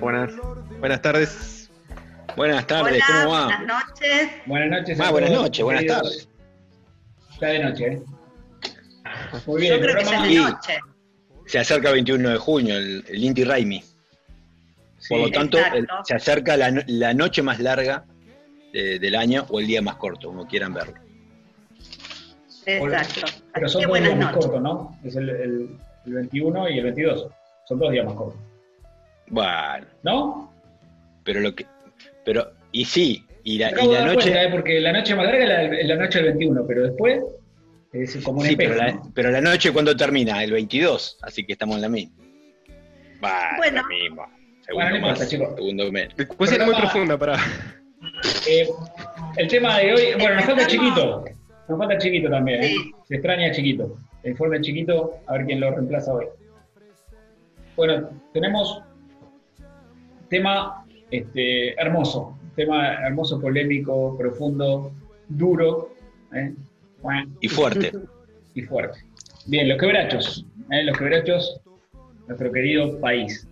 Buenas, buenas. Buenas tardes. Buenas tardes, Hola, ¿cómo va? buenas noches. Buenas noches. Ah, buenas noches, buenas tardes. Ya de noche, ¿eh? Muy bien, Yo creo que ya programa- es de Sí. noche. Se acerca el 21 de junio, el, el Inti Raimi. Por lo tanto, el- se acerca la, no- la noche más larga eh, del año o el día más corto, como quieran verlo. Exacto. Pero son que dos días más cortos, ¿no? Es el, el- el 21 y el 22. Son dos días más cortos. Bueno, ¿No? pero lo que. Pero, y sí, y la, y la noche. cuenta, ¿eh? Porque la noche más larga es la, es la noche del 21, pero después es como un Sí, espejo. pero la, ¿no? pero la noche cuando termina, el 22, así que estamos en la misma. Bueno, Bueno. la misma. Bueno, Segundo no importa, más, chicos. segundo menos. Puede ser muy profunda para. Eh, el tema de hoy, bueno, nos falta chiquito. Nos falta chiquito también, ¿eh? Sí. Se extraña chiquito. El informe chiquito, a ver quién lo reemplaza hoy. Bueno, tenemos tema este, hermoso, tema hermoso, polémico, profundo, duro ¿eh? Y fuerte. y fuerte. Bien, los quebrachos, ¿eh? los quebrachos, nuestro querido país.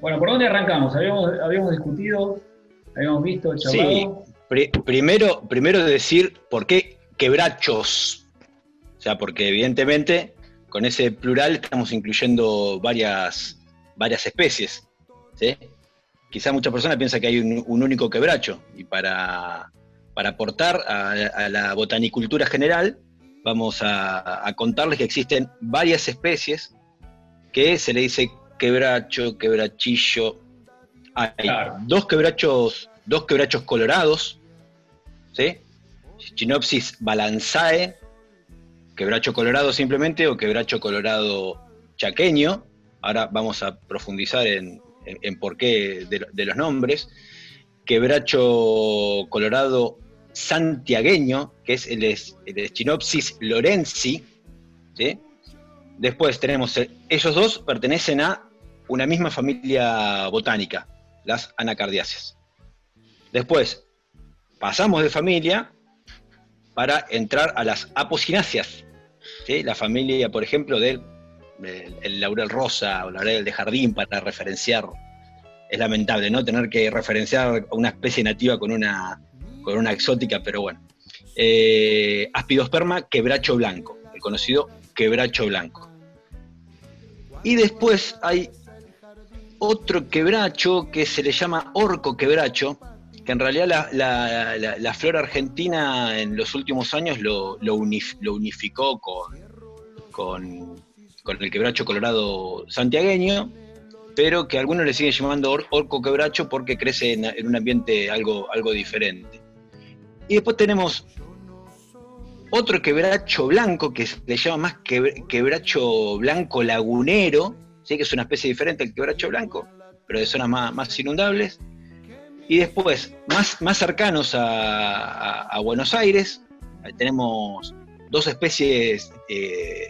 Bueno, ¿por dónde arrancamos? Habíamos, habíamos discutido, habíamos visto, charlado. Sí, pri- primero, primero decir por qué quebrachos. O sea, porque evidentemente con ese plural estamos incluyendo varias, varias especies. ¿Sí? Quizás muchas personas piensan que hay un, un único quebracho y para, para aportar a, a la botanicultura general vamos a, a contarles que existen varias especies que se le dice quebracho, quebrachillo. Hay Claro. dos quebrachos, dos quebrachos colorados, ¿sí? Chinopsis balanzae, quebracho colorado simplemente, o quebracho colorado chaqueño. Ahora vamos a profundizar en, en- por qué de, los nombres. Quebracho colorado santiagueño, que es el, el Chinopsis lorenzi, ¿sí? Después tenemos, eh, ellos dos pertenecen a una misma familia botánica, las anacardiáceas. Después, pasamos de familia para entrar a las apocináceas, ¿sí? la familia, por ejemplo, del el laurel rosa o laurel de jardín para referenciar. Es lamentable, ¿no? Tener que referenciar a una especie nativa con una, con una exótica, pero bueno. Eh, aspidosperma quebracho blanco, el conocido quebracho blanco. Y después hay otro quebracho que se le llama orco quebracho, que en realidad la, la- argentina en los últimos años lo, lo unif- lo unificó con, con el quebracho colorado santiagueño, pero que algunos le siguen llamando or- orco quebracho porque crece en, un ambiente algo, algo diferente. Y después tenemos otro quebracho blanco que se le llama más quebr- quebracho blanco lagunero, ¿sí? que es una especie diferente al quebracho blanco, pero de zonas más, más inundables. Y después, más, más cercanos a, a- a Buenos Aires, tenemos dos especies eh,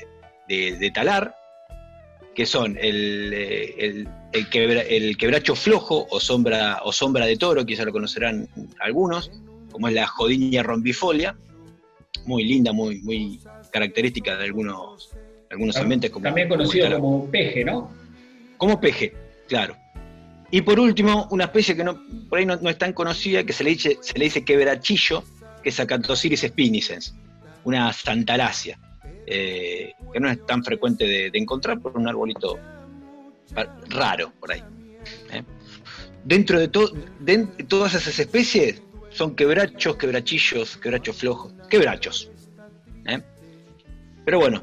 de, de talar, que son el, eh, el- el quebra- el quebracho flojo o sombra, o sombra de toro, quizás lo conocerán algunos, como es la jodiña rombifolia, muy linda, muy, muy característica de algunos, algunos ambientes. Como, También conocido como peje, ¿no? Como peje, claro. Y por último, una especie que no, por ahí no, no es tan conocida, que se le dice, se le dice quebrachillo, que es Acanthosiris spinicens, una santalácea, eh, que no es tan frecuente de, de encontrar por un arbolito raro por ahí. ¿eh? Dentro de, to- de todas esas especies son quebrachos, quebrachillos, quebrachos flojos, quebrachos. ¿eh? Pero bueno,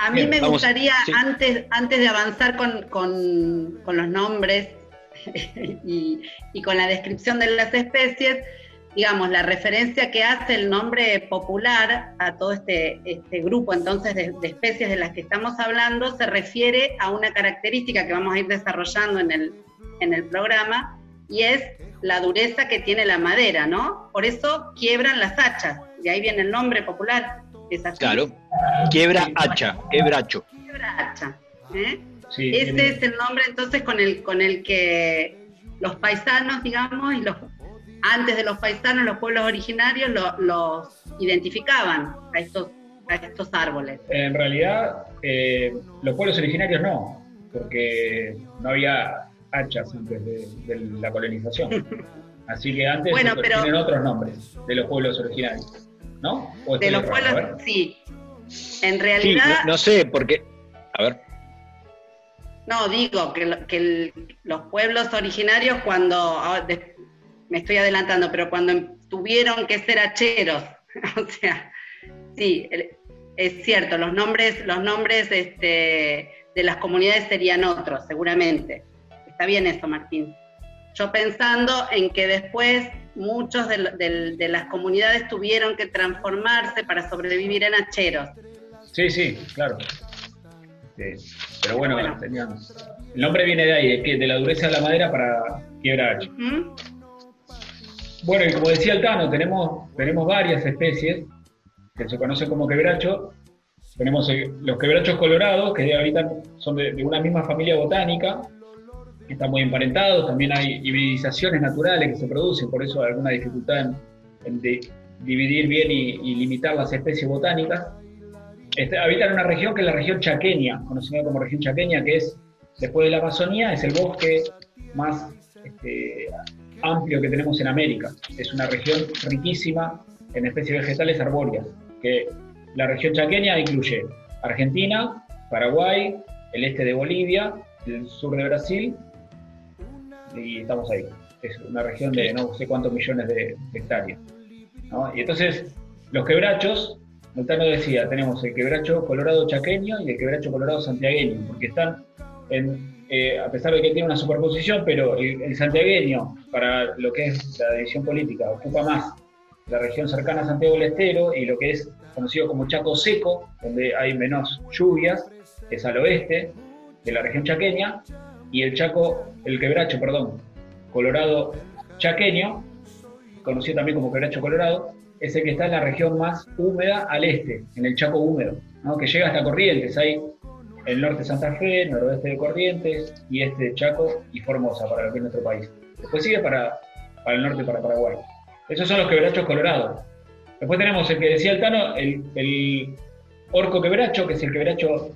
A mí Bien, me vamos, gustaría, sí. antes, antes de avanzar con, con- con los nombres y, y con la descripción de las especies, digamos, la referencia que hace el nombre popular a todo este, este grupo entonces de, de especies de las que estamos hablando se refiere a una característica que vamos a ir desarrollando en el, en el programa y es la dureza que tiene la madera, ¿no? Por eso quiebran las hachas, de ahí viene el nombre popular. Es. Claro. Quiebra hacha, quebracho. Quiebra hacha. ¿eh? Sí, Ese es el nombre entonces con el, con el que los paisanos, digamos, y los antes de los paisanos, los pueblos originarios lo- los identificaban a estos, a estos árboles. En realidad, eh, los pueblos originarios no, porque no había hachas antes de, de la colonización. Así que antes Bueno, pero- tienen otros nombres de los pueblos originarios, ¿no? ¿O estoy De los pueblos, sí. En Sí, realidad, no, no sé, porque. A ver. No, digo que, lo- que el- los pueblos originarios cuando, ah, de- me estoy adelantando, pero cuando em- tuvieron que ser hacheros, o sea, sí, es cierto, los nombres, los nombres este, de las comunidades serían otros, seguramente. Está bien eso, Martín. Yo pensando en que después muchos de, las comunidades tuvieron que transformarse para sobrevivir en hacheros. Sí, sí, claro. Este, pero bueno, Bueno. tenían- el nombre viene de ahí, de, la dureza de la madera para quiebrar hacha. Bueno, y como decía el tenemos, tenemos varias especies que se conocen como quebracho. Tenemos eh, los quebrachos colorados, que habitan, son de, una misma familia botánica, están muy emparentados. También hay hibridizaciones naturales que se producen, por eso hay alguna dificultad en de- dividir bien y, y limitar las especies botánicas. Este, habitan una región que es la región chaqueña, conocida como región chaqueña, que es, después de la Amazonía, es el bosque más este, amplio que tenemos en América. Es una región riquísima en especies vegetales arbóreas, que la región chaqueña incluye Argentina, Paraguay, el este de Bolivia, el sur de Brasil, y estamos ahí. Es una región de no sé cuántos millones de hectáreas. ¿no? Y entonces, los quebrachos, Montano decía, tenemos el quebracho colorado chaqueño y el quebracho colorado santiagueño, porque están en, eh, a pesar de que tiene una superposición, pero el, el santiagueño, para lo que es la división política, ocupa más la región cercana a Santiago del Estero y lo que es conocido como Chaco Seco, donde hay menos lluvias, es al oeste de la región chaqueña, y el Chaco, el quebracho, perdón, colorado chaqueño, conocido también como quebracho colorado, es el que está en la región más húmeda al este, en el Chaco húmedo, que llega hasta Corrientes, hay el norte de Santa Fe, noroeste de Corrientes y este de Chaco y Formosa para lo que es nuestro país. Después sigue para, para el norte, para Paraguay. Esos son los quebrachos colorados. Después tenemos el que decía el Tano, el, el orco quebracho, que es el quebracho,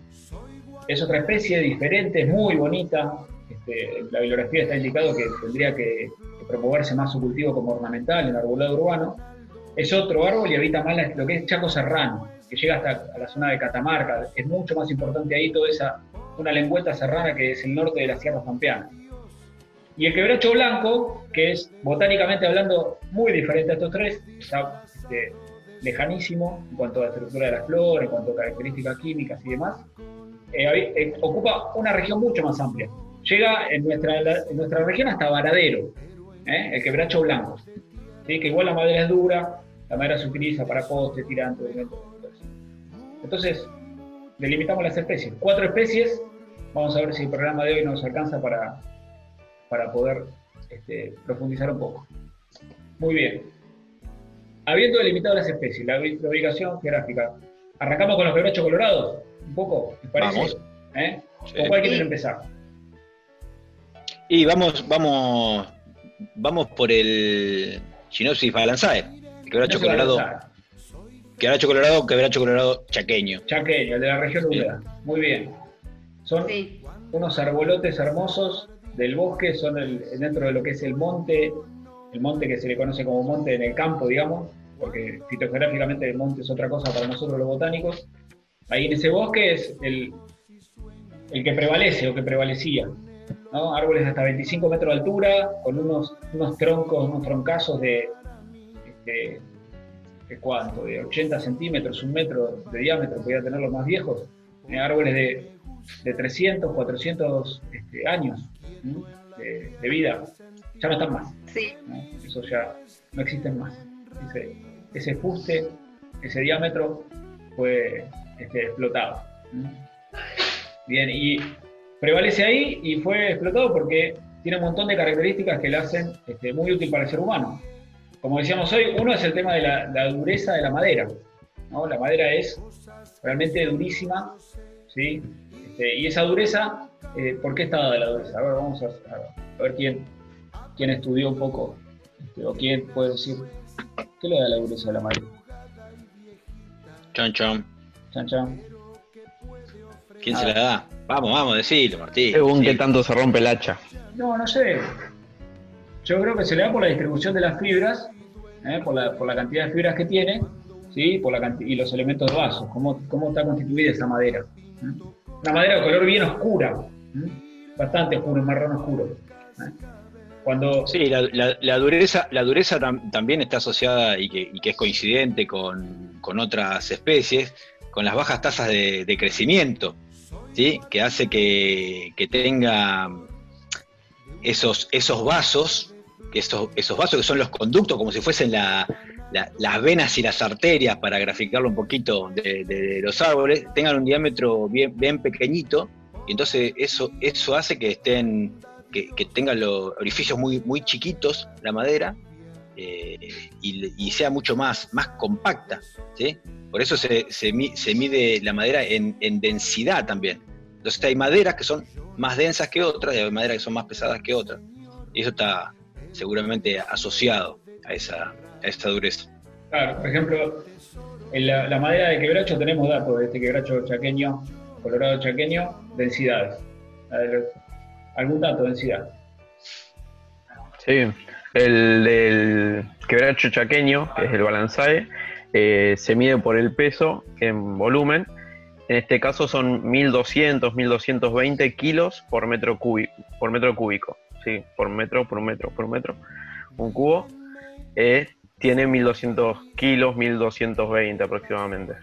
es otra especie diferente, es muy bonita. Este, la bibliografía está indicado que tendría que, que promoverse más su cultivo como ornamental en arbolado urbano. Es otro árbol y habita más lo que es Chaco Serrano, que llega hasta la zona de Catamarca. Es mucho más importante ahí toda esa, una lengüeta serrana que es el norte de las sierras pampeanas. Y el quebracho blanco, que es botánicamente hablando muy diferente a estos tres, está este, lejanísimo en cuanto a la estructura de las flores, en cuanto a características químicas y demás, eh, eh, ocupa una región mucho más amplia. Llega en nuestra, en nuestra región hasta Varadero, ¿eh? el quebracho blanco. ¿sí? Que igual la madera es dura, la madera se utiliza para postes, tirantes, elementos. Entonces, delimitamos las especies. Cuatro especies, vamos a ver si el programa de hoy nos alcanza para, para poder este, profundizar un poco. Muy bien. Habiendo delimitado las especies, la, ubi- la ubicación geográfica, arrancamos con los quebrachos colorados, un poco, ¿les parece? Vamos. ¿Eh? Sí. ¿Con cuál quieren empezar? Y vamos, vamos, vamos por el Chinopsis balanzae. El quebracho colorado. Quebracho colorado, quebracho colorado chaqueño. Chaqueño, el de la región Sí. húmeda. Muy bien. Son Sí. unos arbolotes hermosos del bosque, son el- dentro de lo que es el monte, el monte que se le conoce como monte en el campo, digamos, porque fitogeográficamente el monte es otra cosa para nosotros los botánicos. Ahí en ese bosque es el, el que prevalece o que prevalecía. ¿no? Árboles de hasta 25 metros de altura, con unos, unos troncos, unos troncazos de, de, de cuánto, de 80 centímetros, un metro de diámetro, podía tener los más viejos. Eh, árboles de, de 300, 400 este, años de, de vida. Ya no están más. Sí, ¿no? Eso ya no existen más. Ese, ese fuste, ese diámetro fue este, explotado. Bien, y prevalece ahí y fue explotado porque tiene un montón de características que le hacen este, muy útil para el ser humano. Como decíamos hoy, uno es el tema de la, dureza de la madera. La madera es realmente durísima, ¿sí? Este, y esa dureza, eh, ¿por qué está dada la dureza? A ver, vamos a, ver quién, quién estudió un poco, este, o quién puede decir, ¿qué le da la dureza de la madera? Chan chan. Chan chan. ¿Quién se la da? Vamos, vamos, decilo, Martín. Según qué tanto se rompe el hacha. No, no sé. Yo creo que se le da por la distribución de las fibras, ¿eh? por, la, por, la, cantidad de fibras que tiene, ¿sí? por la y los elementos de vaso, cómo, cómo está constituida esa madera. ¿eh? Una madera de color bien oscura, ¿eh? bastante oscuro, marrón oscuro. Cuando... Sí, la, dureza, la dureza también está asociada y que, que es coincidente con, con, otras especies, con las bajas tasas de, de crecimiento, ¿sí? que hace que, que tenga esos, esos vasos, esos, esos vasos que son los conductos, como si fuesen las venas y las arterias, para graficarlo un poquito de, los árboles, tengan un diámetro bien, bien pequeñito, y entonces eso, eso hace que estén, que, tengan los orificios muy, muy chiquitos la madera, eh, y, sea mucho más, más compacta. ¿sí? Por eso se, se, mide la madera en, en densidad también. Entonces hay maderas que son más densas que otras y hay maderas que son más pesadas que otras. Y eso está seguramente asociado a esa, a dureza. Claro, por ejemplo, en la, madera de quebracho tenemos datos de este quebracho chaqueño, colorado chaqueño, densidades. ¿Algún dato de densidad? Sí, el del quebracho chaqueño, que es el balanzae, eh, se mide por el peso en volumen en este caso son 1200, 1220 kilos por metro, cúbico, por metro cúbico. Sí, por metro, por metro, por metro. Un cubo eh, tiene 1200 kilos, 1220 aproximadamente.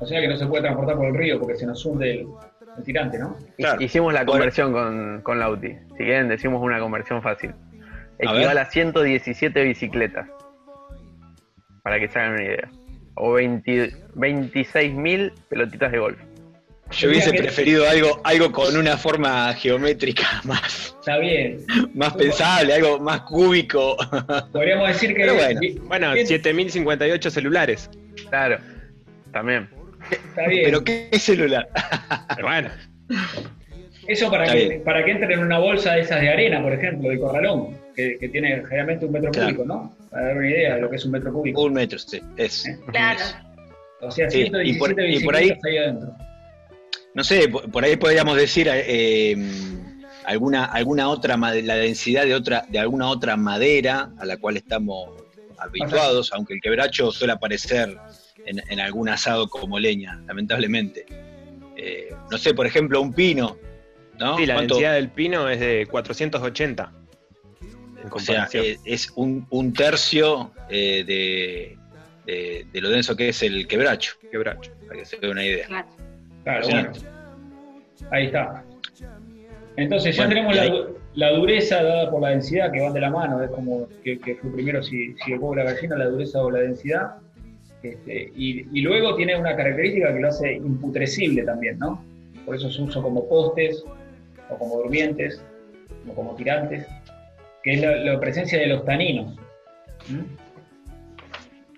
O sea que no se puede transportar por el río porque se nos hunde el, tirante, ¿no? Hicimos la conversión con, con Lauti. Si quieren, decimos una conversión fácil. Equivale a, a 117 bicicletas. Para que se hagan una idea o 26.000 pelotitas de golf. Yo hubiese preferido algo, algo con una forma geométrica más. Está bien. Más pensable, algo más cúbico. Podríamos decir que. bueno, bueno 7058 celulares. Claro, también. Está bien. Pero ¿qué celular? bueno. Eso para que, para que entren en una bolsa de esas de arena, por ejemplo, de corralón, que, tiene generalmente un metro cúbico, ¿no? Para dar una idea de lo que es un metro cúbico. Un metro, sí, es. ¿Eh? Claro. O sea, 117 y por, y por ahí, adentro. No sé, por, ahí podríamos decir eh, alguna, alguna otra, la densidad de, otra, de alguna otra madera a la cual estamos habituados, aunque el quebracho suele aparecer en, algún asado como leña, lamentablemente. Eh, no sé, por ejemplo, un pino, ¿no? Sí, la densidad del pino es de 480. O sea, eh, es un, tercio eh, de, de, lo denso que es el quebracho. Quebracho. Para que se dé una idea. Claro, bueno. Ahí está. Entonces ya tenemos la, dureza dada por la densidad que van de la mano, es como que, fue primero si, si el huevo la gallina, la dureza o la densidad. Este, y, y, luego tiene una característica que lo hace imputrescible también, ¿no? Por eso se usa como postes, o como durmientes, o como tirantes que es la, presencia de los taninos,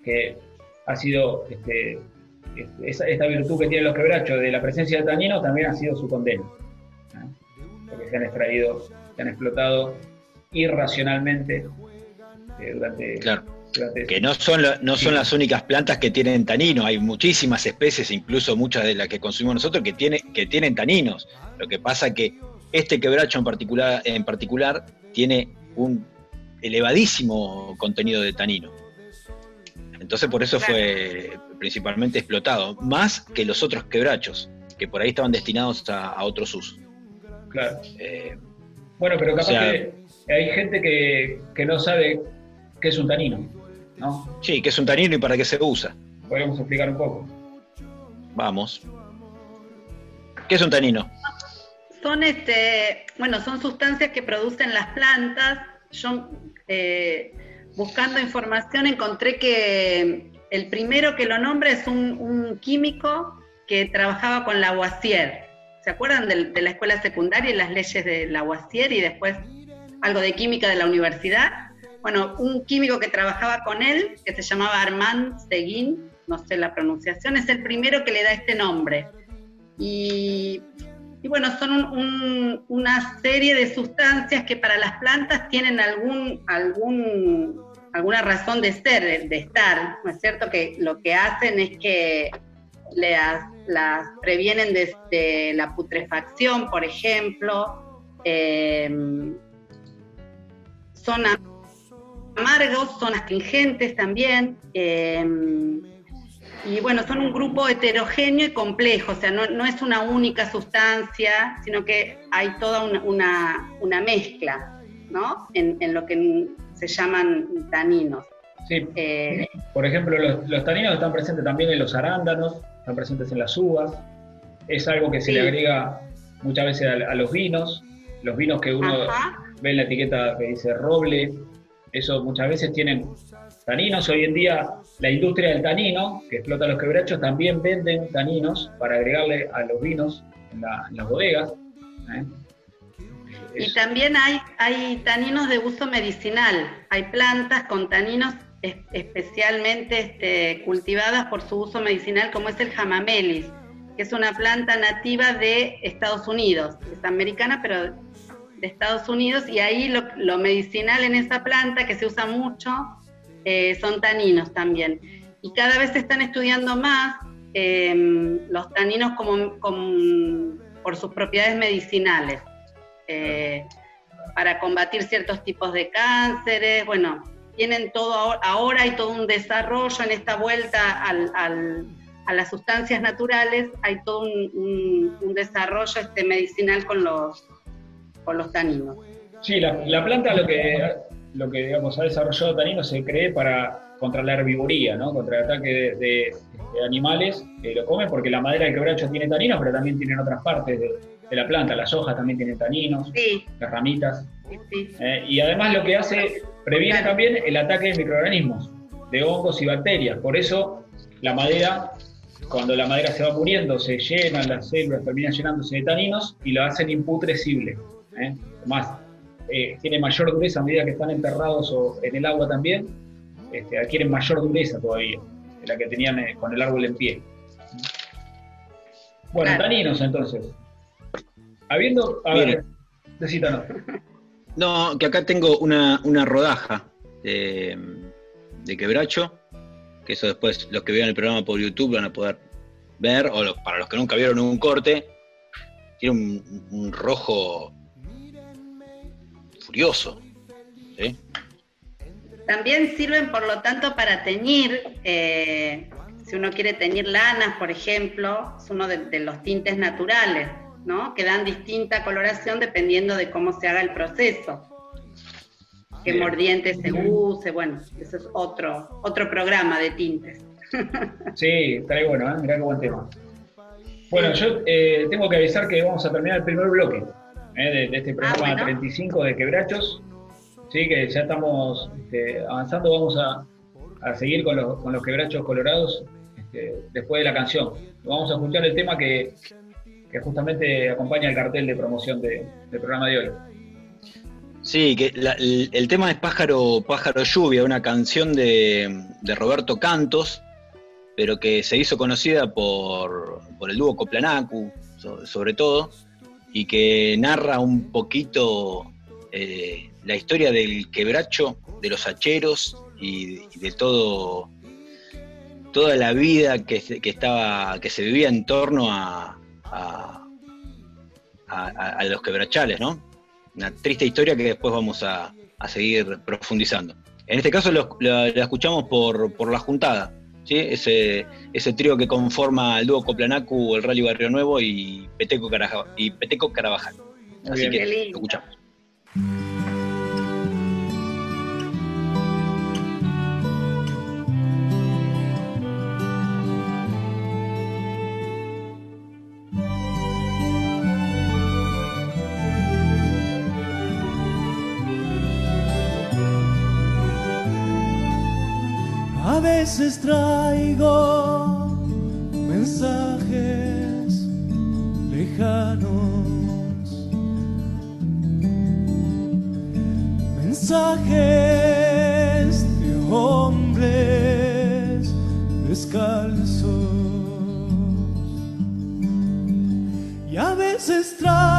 que ha sido este, este esta virtud que tienen los quebrachos de la presencia de taninos también ha sido su condena, porque se han extraído, se han explotado irracionalmente eh, durante... que no son, no son las únicas plantas que tienen tanino, hay muchísimas especies, incluso muchas de las que consumimos nosotros, que, tiene, que tienen taninos. Lo que pasa que este quebracho en particular, en particular tiene un elevadísimo contenido de tanino. Entonces por eso fue principalmente explotado, más que los otros quebrachos, que por ahí estaban destinados a, otros usos. Claro. Eh, bueno, pero capaz que hay gente que, no sabe qué es un tanino, ¿no? Sí, qué es un tanino y para qué se usa. Podemos explicar un poco. Vamos. ¿Qué es un tanino? son este, bueno, son sustancias que producen las plantas, son, eh, buscando información encontré que el primero que lo nombra es un, químico que trabajaba con Lavoisier. ¿Se acuerdan de, la escuela secundaria y las leyes de Lavoisier y después algo de química de la universidad? Bueno, un químico que trabajaba con él, que se llamaba Armand Seguin, no sé la pronunciación, es el primero que le da este nombre. Y, bueno, son una serie de sustancias que para las plantas tienen algún, algún alguna razón de ser, de, estar, ¿no es cierto? Que lo que hacen es que las, las previenen desde la putrefacción, por ejemplo, eh, son amargos, son astringentes también, eh, y bueno, son un grupo heterogéneo y complejo, o sea, no, es una única sustancia, sino que hay toda una, una, mezcla, ¿no? En, en, lo que se llaman taninos. Sí. Eh, Por ejemplo, los, taninos están presentes también en los arándanos, están presentes en las uvas. Es algo que se le agrega muchas veces a, los vinos. Los vinos que uno ve en la etiqueta que dice roble, eso muchas veces tienen taninos. Hoy en día la industria del tanino, que explota los quebrachos, también venden taninos para agregarle a los vinos en, las bodegas. ¿eh? Y también hay, hay taninos de uso medicinal. Hay plantas con taninos especialmente este, cultivadas por su uso medicinal, como es el jamamelis, que es una planta nativa de Estados Unidos. Es americana, pero de Estados Unidos. Y ahí lo, medicinal en esa planta, que se usa mucho, eh, son taninos también. Y cada vez se están estudiando más em, los taninos como, por sus propiedades medicinales. Eh, para combatir ciertos tipos de cánceres. Bueno, tienen todo ahora, hay todo un desarrollo en esta vuelta a las sustancias naturales, hay todo un, desarrollo este, medicinal con los, con los taninos. Sí, la, planta lo que, lo que digamos, ha desarrollado taninos se cree para contra la herbivoría, ¿no? contra el ataque de, animales que lo comen, porque la madera del quebracho tiene taninos, pero también tienen otras partes de, de la planta, las hojas también tienen taninos, las ramitas. Eh, y además lo que hace, previene también el ataque de microorganismos, de hongos y bacterias. Por eso la madera, cuando la madera se va muriendo, se llenan las células, terminan llenándose de taninos y lo hacen imputrescible. ¿eh? Además, eh, tiene mayor dureza a medida que están enterrados o en el agua también, este, adquieren mayor dureza todavía de la que tenían con el árbol en pie. Bueno, taninos entonces. Habiendo. A ver, No, que acá tengo una, rodaja de, quebracho, que eso después los que vean el programa por YouTube van a poder ver, o para los que nunca vieron un corte, tiene un, rojo furioso. También sirven, por lo tanto, para teñir. Eh, si uno quiere teñir lanas, por ejemplo, es uno de los tintes naturales que dan distinta coloración dependiendo de cómo se haga el proceso. Qué mordiente se use, bueno, eso es otro, otro programa de tintes. Sí, está ahí bueno, ¿eh? mirá qué buen tema. Bueno, yo eh, tengo que avisar que vamos a terminar el primer bloque ¿eh? de, este ah, programa 35 de Quebrachos. Sí, que ya estamos este, avanzando, vamos a, seguir con los, con los quebrachos colorados este, después de la canción. Vamos a escuchar el tema que, que justamente acompaña el cartel de promoción del programa de hoy. Sí, que el, tema es Pájaro, Pájaro Lluvia, una canción de, Roberto Cantos, pero que se hizo conocida por, el dúo Coplanacu, sobre todo, y que narra un poquito eh, la historia del quebracho, de los hacheros y, de todo toda la vida que, estaba que se vivía en torno a, a, los quebrachales, ¿no? Una triste historia que después vamos a, seguir profundizando. En este caso la escuchamos por, la juntada, ¿sí? ese, ese trío que conforma el dúo Coplanacu, el Rally Barrio Nuevo y Peteco, y Peteco Carabajal. Así que lo escuchamos. Veces traigo mensajes lejanos, mensajes de hombres descalzos. Y a veces traigo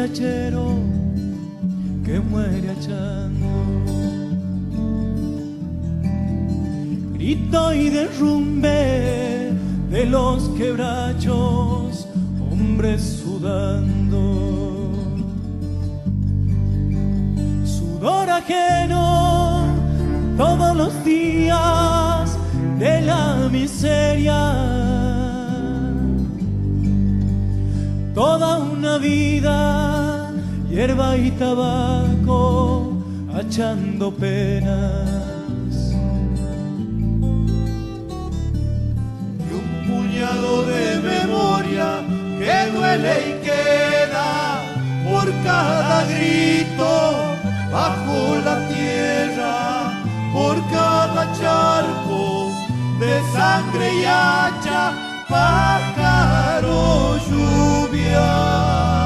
hachero que muere achando. Grito y derrumbe de los quebrachos, hombres sudando. Sudor ajeno todos los días de la miseria. Toda una vida, hierba y tabaco, achando penas. y un puñado de memoria que duele y queda por cada grito bajo la tierra, por cada charco de sangre y hacha, pájaro lluvia.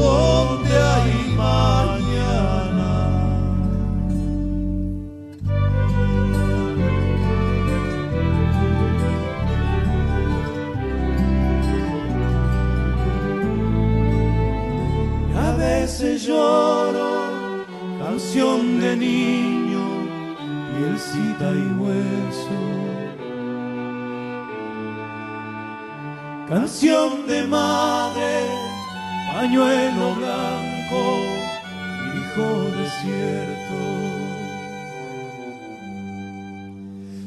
Donde hay mañana. Y a veces lloro, canción de niño, pielcita y hueso. Canción de madre, pañuelo blanco, hijo desierto.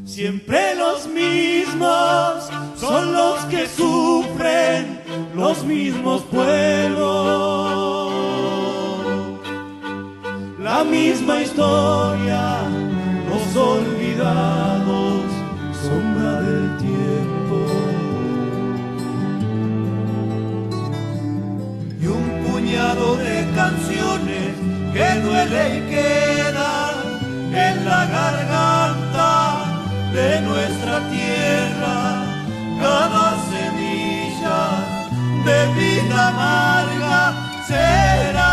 Siempre los mismos son los que sufren, los mismos pueblos. La misma historia, los olvidados, sombra de canciones que duele y quedan en la garganta de nuestra tierra. Cada semilla de vida amarga será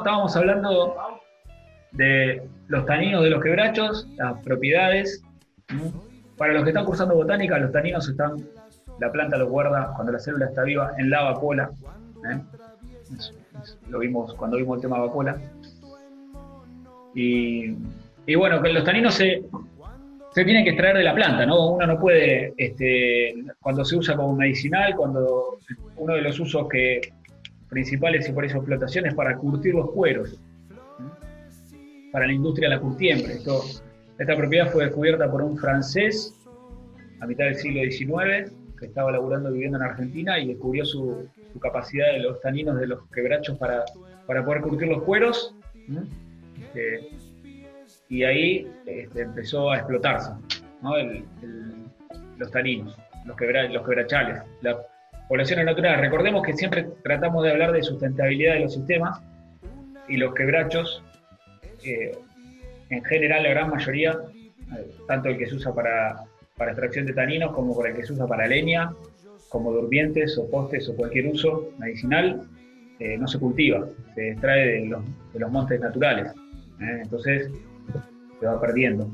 estábamos hablando de los taninos de los quebrachos, las propiedades. Para los que están cursando botánica, los taninos están, la planta los guarda cuando la célula está viva en la vacuola. ¿eh? Lo vimos cuando vimos el tema vacuola. Y, y bueno, que los taninos se, se tiene que extraer de la planta, ¿no? Uno no puede, este, cuando se usa como medicinal, cuando uno de los usos que principales y por eso explotación es para curtir los cueros, para la industria de la curtiembre. Esta propiedad fue descubierta por un francés a mitad del siglo XIX que estaba laburando viviendo en Argentina y descubrió su, capacidad de los taninos de los quebrachos para, para poder curtir los cueros. Este, y ahí este, empezó a explotarse los taninos, los, quebra, los quebrachales, poblaciones naturales. Recordemos que siempre tratamos de hablar de sustentabilidad de los sistemas y los quebrachos, eh, en general la gran mayoría, eh, tanto el que se usa para, para extracción de taninos como por el que se usa para leña, como durmientes o postes o cualquier uso medicinal, eh, no se cultiva, se extrae de los, de los montes naturales. Entonces se va perdiendo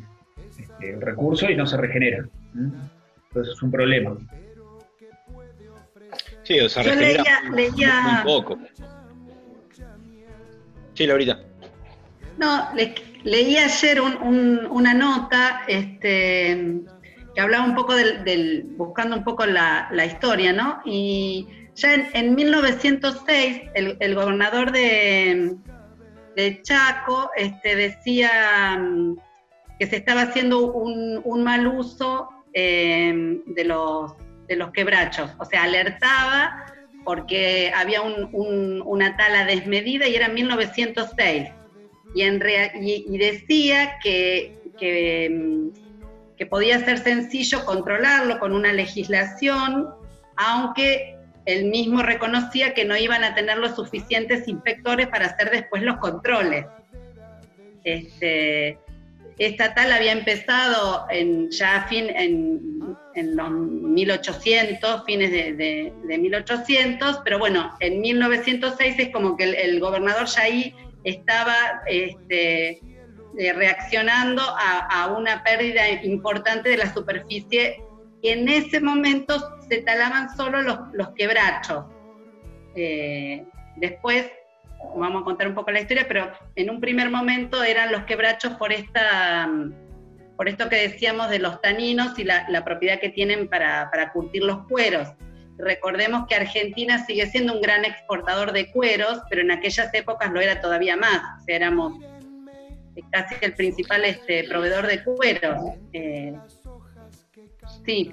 este, el recurso y no se regenera. Entonces es un problema. Sí, o sea, Yo leía- leía- muy poco. Sí, Laurita. No, le- leí ayer un- un- una nota este, que hablaba un poco del, del- buscando un poco la, la historia, ¿no? Y ya en, en 1906 el, el gobernador de, de Chaco este, decía mm, que se estaba haciendo un, un mal uso eh, de, los, de los quebrachos, o sea, alertaba porque había un- un- una tala desmedida y era 1906 y, en y, decía que, que podía ser sencillo controlarlo con una legislación, aunque él mismo reconocía que no iban a tener los suficientes inspectores para hacer después los controles. Este, esta tal había empezado en, ya a fin, en, en los 1800, fines de, de- de 1800, pero bueno, en 1906 es como que el, gobernador ya ahí estaba este, eh, reaccionando a, una pérdida importante de la superficie. En ese momento se talaban solo los, los quebrachos. Eh, después, vamos a contar un poco la historia, pero en un primer momento eran los quebrachos por esta por esto que decíamos de los taninos y la, propiedad que tienen para, para curtir los cueros. Recordemos que Argentina sigue siendo un gran exportador de cueros, pero en aquellas épocas lo era todavía más. O sea, éramos casi el principal este, proveedor de cueros. Eh, sí,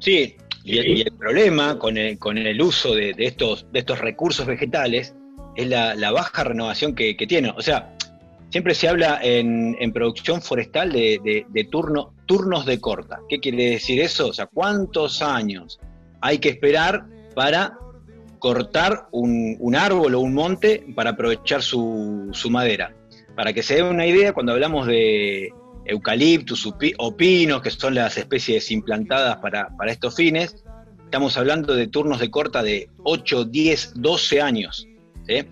Sí, y el, problema con el, con el uso de estos, de estos recursos vegetales es la, la baja renovación que, tienen. O sea, siempre se habla en, producción forestal de, de- de turno, turnos de corta. ¿Qué quiere decir eso? O sea, ¿cuántos años hay que esperar para cortar un, árbol o un monte para aprovechar su, madera? Para que se den una idea, cuando hablamos de, eucaliptus o pinos, que son las especies implantadas para, para estos fines, estamos hablando de turnos de corta de 8, 10, 12 años. ¿Sí?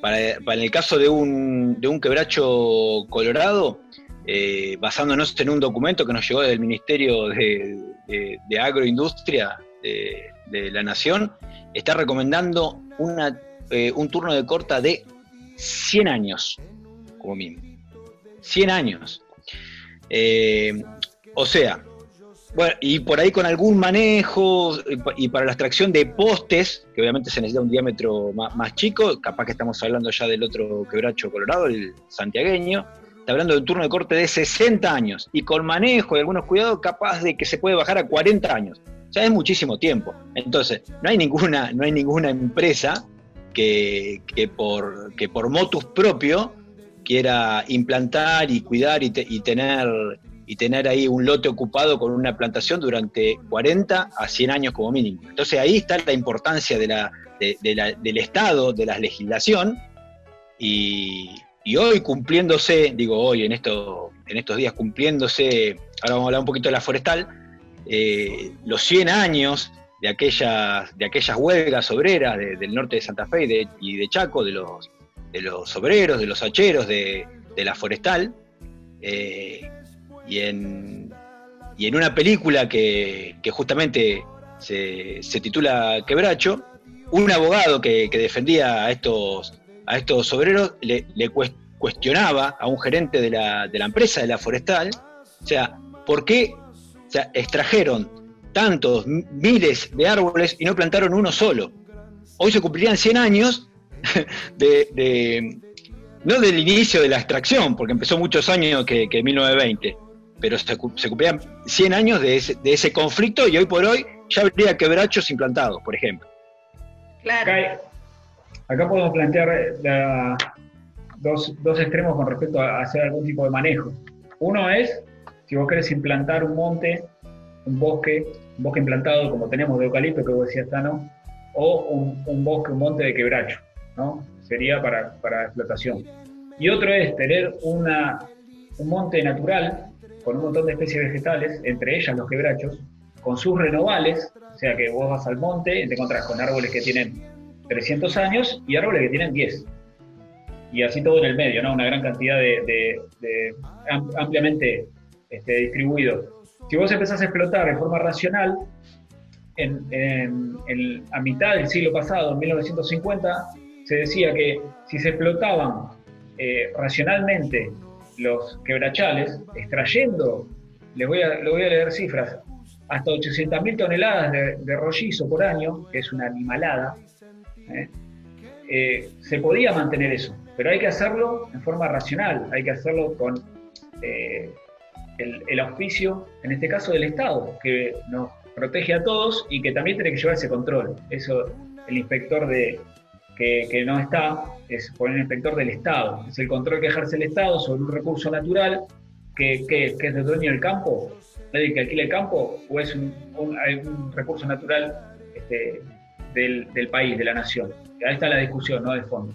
Para, para el caso de un, de un quebracho colorado, eh, basándonos en un documento que nos llegó del Ministerio de, Agroindustria de, la Nación, está recomendando una, eh, un turno de corta de 100 años, como mínimo. 100 años. Eh, o sea, bueno, y por ahí con algún manejo y pa- y para la extracción de postes, que obviamente se necesita un diámetro más, más chico, capaz que estamos hablando ya del otro quebracho colorado, el santiagueño, está hablando de un turno de corte de 60 años, y con manejo y algunos cuidados, capaz de que se puede bajar a 40 años. O sea, es muchísimo tiempo. Entonces, no hay ninguna, no hay ninguna empresa que, que por, que por motus propio quiera implantar y cuidar y, te- y tener y tener ahí un lote ocupado con una plantación durante 40 a 100 años como mínimo. Entonces ahí está la importancia del Estado, de la legislación, y, hoy cumpliéndose, digo hoy, en, esto, en estos días cumpliéndose, ahora vamos a hablar un poquito de la forestal, eh, los 100 años de aquellas, de aquellas huelgas obreras de- del norte de Santa Fe y de, Chaco, de los, de los obreros, de los hacheros de, de la forestal, eh, y, en, y en una película que, que justamente se, se titula Quebracho, un abogado que, que defendía a estos, a estos obreros le, le cues- cuestionaba a un gerente de la, de la empresa de la forestal, o sea, ¿por qué o sea, extrajeron tantos miles de árboles y no plantaron uno solo? Hoy se cumplirían 100 años de, de- no del inicio de la extracción, porque empezó muchos años que, que 1920, pero se, se cumplían 100 años de ese, de ese conflicto y hoy por hoy ya habría quebrachos implantados, por ejemplo. Claro. Acá, podemos plantear eh, la- dos, dos extremos con respecto a hacer algún tipo de manejo. Uno es, si vos querés implantar un monte, un bosque, un bosque implantado como tenemos de eucalipto que vos decías, Tano, o un, un bosque, un monte de quebracho, ¿no? Sería para, para explotación. Y otro es tener una, un monte natural con un montón de especies vegetales, entre ellas los quebrachos, con sus renovales, o sea que vos vas al monte y te encontrás con árboles que tienen 300 años y árboles que tienen 10. Y así todo en el medio. Una gran cantidad de, de- de am- ampliamente este, distribuido. Si vos empezás a explotar de forma racional, a mitad del siglo pasado, en 1950, se decía que si se explotaban eh, racionalmente los quebrachales, extrayendo, les voy a, les voy a leer cifras, hasta 800.000 toneladas de, de rollizo por año, que es una animalada, ¿eh? Eh, se podía mantener eso, pero hay que hacerlo en forma racional, hay que hacerlo con eh, el, el auspicio, en este caso del Estado, que nos protege a todos y que también tiene que llevar ese control. Eso, el inspector de, que, no está, es poner el inspector del Estado, es el control que ejerce el Estado sobre un recurso natural que, es del dueño del campo, nadie que alquila el campo, o es un, un- recurso natural este, del, país, de la nación. Ahí está la discusión, ¿no? De fondo.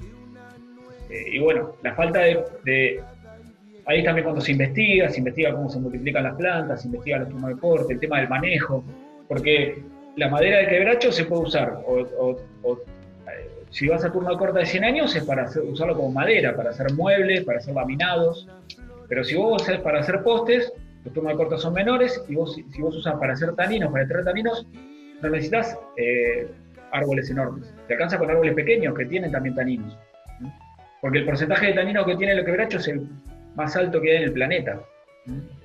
Eh, y bueno, la falta de, Ahí también cuando se investiga, se investiga cómo se multiplican las plantas, se investiga los turnos de corte, el tema del manejo, porque la madera de quebracho se puede usar, o, o- o, si vas a turno de corte de 100 años es para usarlo como madera, para hacer muebles, para hacer laminados, pero si vos usás para hacer postes, los turnos de corte son menores, y vos, si vos usas para hacer taninos, para extraer taninos, no necesitas eh, árboles enormes. Te alcanza con árboles pequeños que tienen también taninos. ¿sí? Porque el porcentaje de taninos que tiene el quebracho es el más alto que hay en el planeta,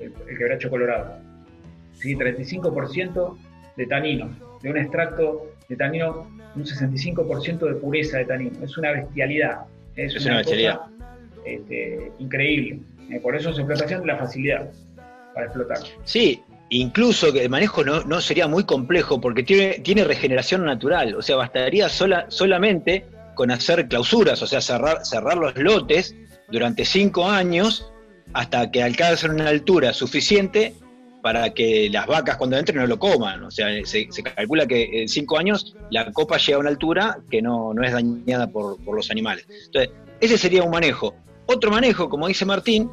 el, el quebracho colorado. ¿Sí? 35% de tanino, de un extracto de tanino, un 65% de pureza de tanino. Es una bestialidad. Es, Es una cosa, bestialidad. este, increíble. Eh, por eso su explotación de la facilidad para explotar. Sí, incluso que el manejo no, no sería muy complejo porque tiene, tiene regeneración natural, o sea, bastaría sola, solamente con hacer clausuras, o sea, cerrar, cerrar los lotes durante cinco años hasta que alcancen una altura suficiente para que las vacas cuando entren no lo coman. O sea, se, calcula que en cinco años la copa llega a una altura que no, no es dañada por, por los animales. Entonces, ese sería un manejo. Otro manejo, como dice Martín,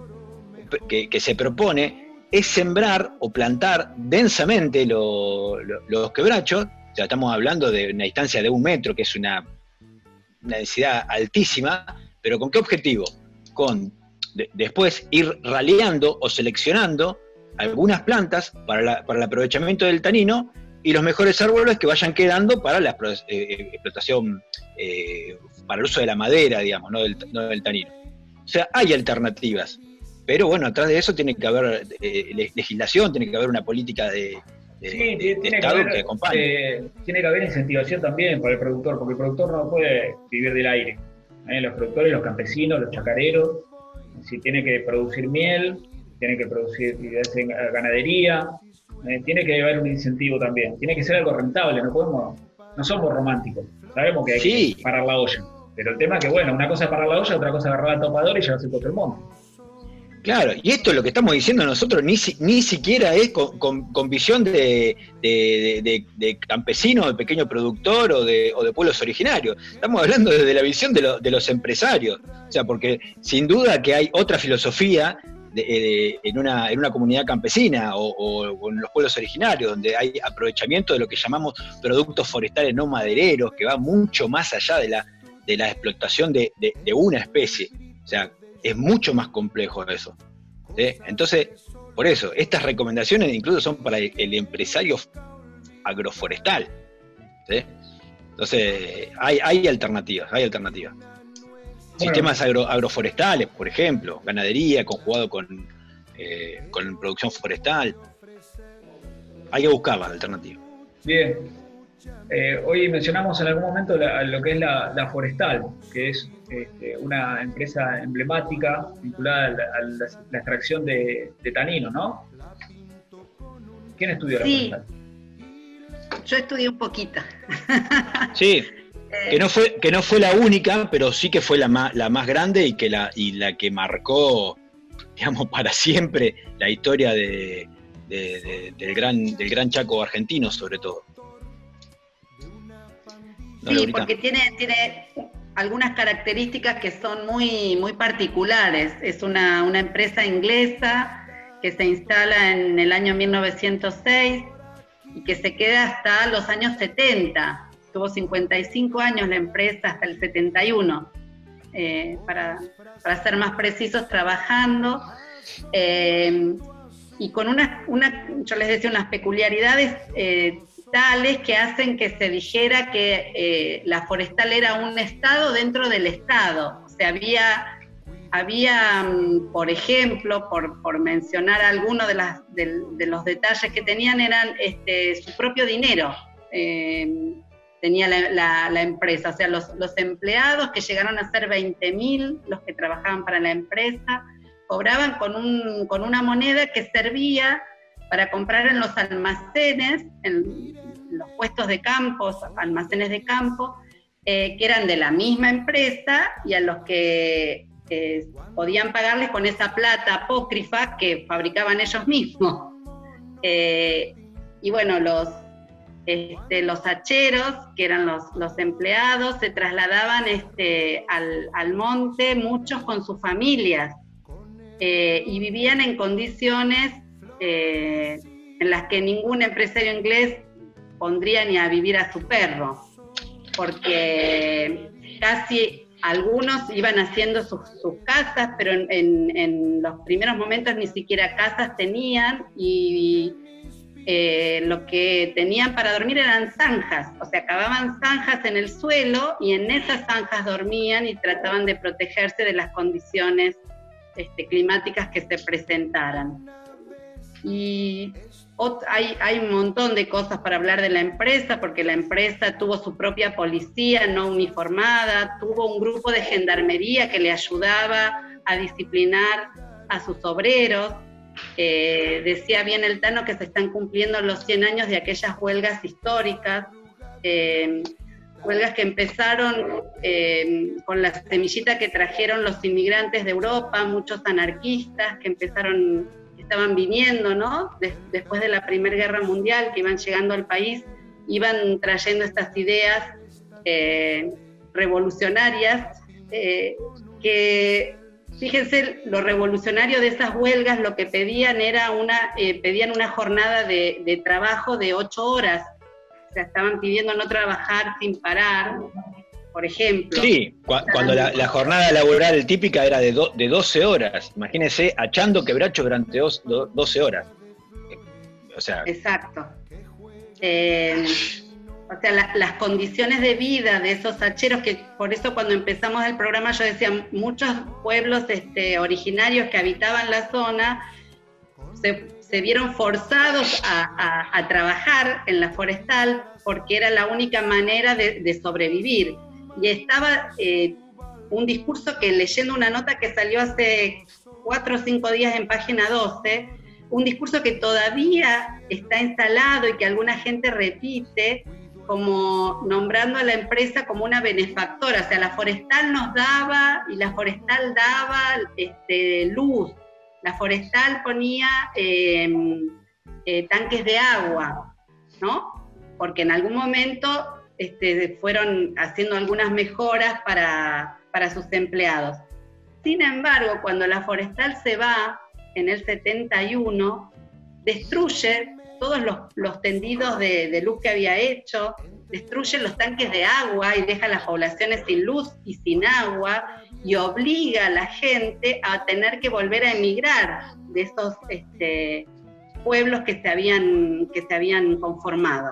que, que se propone es sembrar o plantar densamente lo- lo- los quebrachos. O sea, estamos hablando de una distancia de un metro, que es una, una densidad altísima, pero ¿con qué objetivo? Con de- después ir raleando o seleccionando algunas plantas para, la- para el aprovechamiento del tanino y los mejores árboles que vayan quedando para la explo- eh, explotación, eh, para el uso de la madera, digamos, no del, no del tanino. O sea, hay alternativas. Pero bueno, atrás de eso tiene que haber eh, le- legislación, tiene que haber una política de, de- Sí, de- tiene, de que Estado haber, que acompañe. eh, tiene que haber incentivación también para el productor, porque el productor no puede vivir del aire. ¿eh? Los productores, los campesinos, los chacareros, si tiene que producir miel, tiene que producir ganadería, eh, tiene que haber un incentivo también. Tiene que ser algo rentable, no podemos, no somos románticos. Sabemos que hay Sí. que parar la olla. Pero el tema es que, bueno, una cosa es parar la olla, otra cosa es agarrar la topadora y llevarse por el monte. Claro, y esto lo que estamos diciendo nosotros ni, si- ni siquiera es con, con- con visión de, de- de- de- de campesino, de pequeño productor o de, o de pueblos originarios. Estamos hablando desde la visión de, lo- de los empresarios. O sea, porque sin duda que hay otra filosofía de- en, una, en una comunidad campesina o, o- en los pueblos originarios, donde hay aprovechamiento de lo que llamamos productos forestales no madereros, que va mucho más allá de la, de la explotación de, de- una especie. O sea, es mucho más complejo eso. Entonces, por eso, estas recomendaciones incluso son para el, empresario agroforestal. Entonces, hay, hay alternativas, hay alternativas. Sistemas agro- agroforestales, por ejemplo, ganadería conjugado con eh, con producción forestal. Hay que buscar la alternativa. Bien. Eh, hoy mencionamos en algún momento la- lo que es la, la Forestal, que es este, una empresa emblemática vinculada a la, a la- la extracción de, de tanino, ¿no? ¿Quién estudió la. Forestal? Yo estudié un poquito. Sí, que no fue, que no fue la única, pero sí que fue la más, la más grande y que la, y la que marcó, digamos, para siempre la historia de, de- de- del gran, del gran Chaco argentino, sobre todo. ¿No, Sí, porque tiene, tiene algunas características que son muy, muy particulares. Es una, una empresa inglesa que se instala en el año 1906 y que se queda hasta los años 70. Tuvo 55 años la empresa hasta el 71, eh, para, para ser más precisos, trabajando. eh, y con unas, una, yo les decía, unas peculiaridades eh, tales que hacen que se dijera que la forestal era un estado dentro del estado. O sea, había, había mm, por ejemplo, por, por mencionar algunos de, de los detalles que tenían, eran este, su propio dinero. Tenía la, empresa, o sea, los, los empleados que llegaron a ser 20.000, los que trabajaban para la empresa, cobraban con, un, con una moneda que servía para comprar en los almacenes, en los puestos de campo, almacenes de campo, eh, que eran de la misma empresa y a los que podían pagarles con esa plata apócrifa que fabricaban ellos mismos. Eh, y bueno, los, este, los hacheros, que eran los, empleados, se trasladaban este, al, monte, muchos con sus familias, eh, y vivían en condiciones eh, en las que ningún empresario inglés pondría ni a vivir a su perro, porque casi algunos iban haciendo sus, casas, pero en- en los primeros momentos ni siquiera casas tenían y eh, lo que tenían para dormir eran zanjas, o sea, cavaban zanjas en el suelo y en esas zanjas dormían y trataban de protegerse de las condiciones este, climáticas que se presentaran. Y hay, hay un montón de cosas para hablar de la empresa, porque la empresa tuvo su propia policía no uniformada, tuvo un grupo de gendarmería que le ayudaba a disciplinar a sus obreros. Eh, decía bien el Tano que se están cumpliendo los 100 años de aquellas huelgas históricas, eh, huelgas que empezaron eh, con la semillita que trajeron los inmigrantes de Europa, muchos anarquistas que empezaron, que estaban viniendo, ¿no? Des- después de la Primera Guerra Mundial, que iban llegando al país, iban trayendo estas ideas revolucionarias que Fíjense, lo revolucionario de esas huelgas lo que pedían era una, eh, pedían una jornada de, de trabajo de ocho horas. O sea, estaban pidiendo no trabajar sin parar, por ejemplo. Sí, cua- cuando la, la jornada laboral típica era de, do- de 12 horas. Imagínense, achando quebracho durante dos- do- 12 horas. O sea, Exacto. Eh, o sea, la- las condiciones de vida de esos hacheros, que por eso cuando empezamos el programa yo decía, muchos pueblos este, originarios que habitaban la zona se, vieron forzados a, trabajar en la forestal porque era la única manera de, de sobrevivir. Y estaba eh, un discurso que leyendo una nota que salió hace cuatro o cinco días en página 12, un discurso que todavía está instalado y que alguna gente repite, como nombrando a la empresa como una benefactora, o sea, la forestal nos daba y la forestal daba este, luz, la forestal ponía eh, eh, tanques de agua, ¿no? Porque en algún momento este, fueron haciendo algunas mejoras para, para sus empleados. Sin embargo, cuando la forestal se va en el 71, destruye todos los, los tendidos de, de luz que había hecho, destruye los tanques de agua y deja las poblaciones sin luz y sin agua y obliga a la gente a tener que volver a emigrar de esos este, pueblos que se habían, que se habían conformado.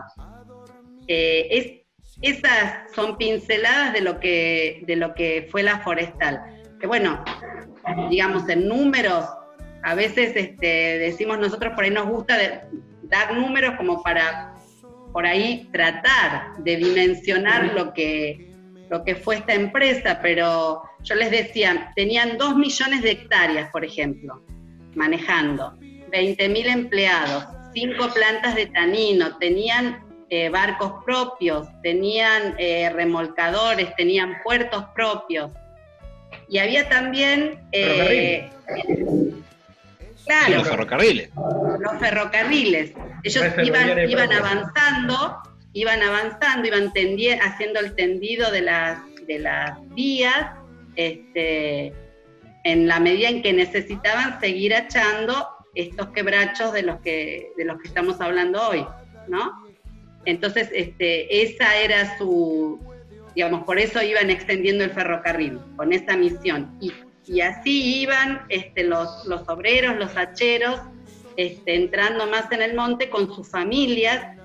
Eh, es, esas son pinceladas de lo, que, de lo que fue la forestal. Que bueno, digamos en números, a veces este, decimos nosotros por ahí nos gusta de- dar números como para por ahí tratar de dimensionar lo que, lo que fue esta empresa, pero yo les decía, tenían dos millones de hectáreas, por ejemplo, manejando, 20.000 empleados, cinco plantas de tanino, tenían eh, barcos propios, tenían eh, remolcadores, tenían puertos propios. Y había también... eh, claro, los ferrocarriles. los ferrocarriles. Ellos iban, avanzando, iban avanzando, iban haciendo el tendido de las, de las vías, este, en la medida en que necesitaban seguir achando estos quebrachos de los que, de los que estamos hablando hoy, ¿no? Entonces, este, esa era su, digamos, por eso iban extendiendo el ferrocarril, con esa misión. Y, y así iban este, los, los obreros, los hacheros, este, entrando más en el monte con sus familias.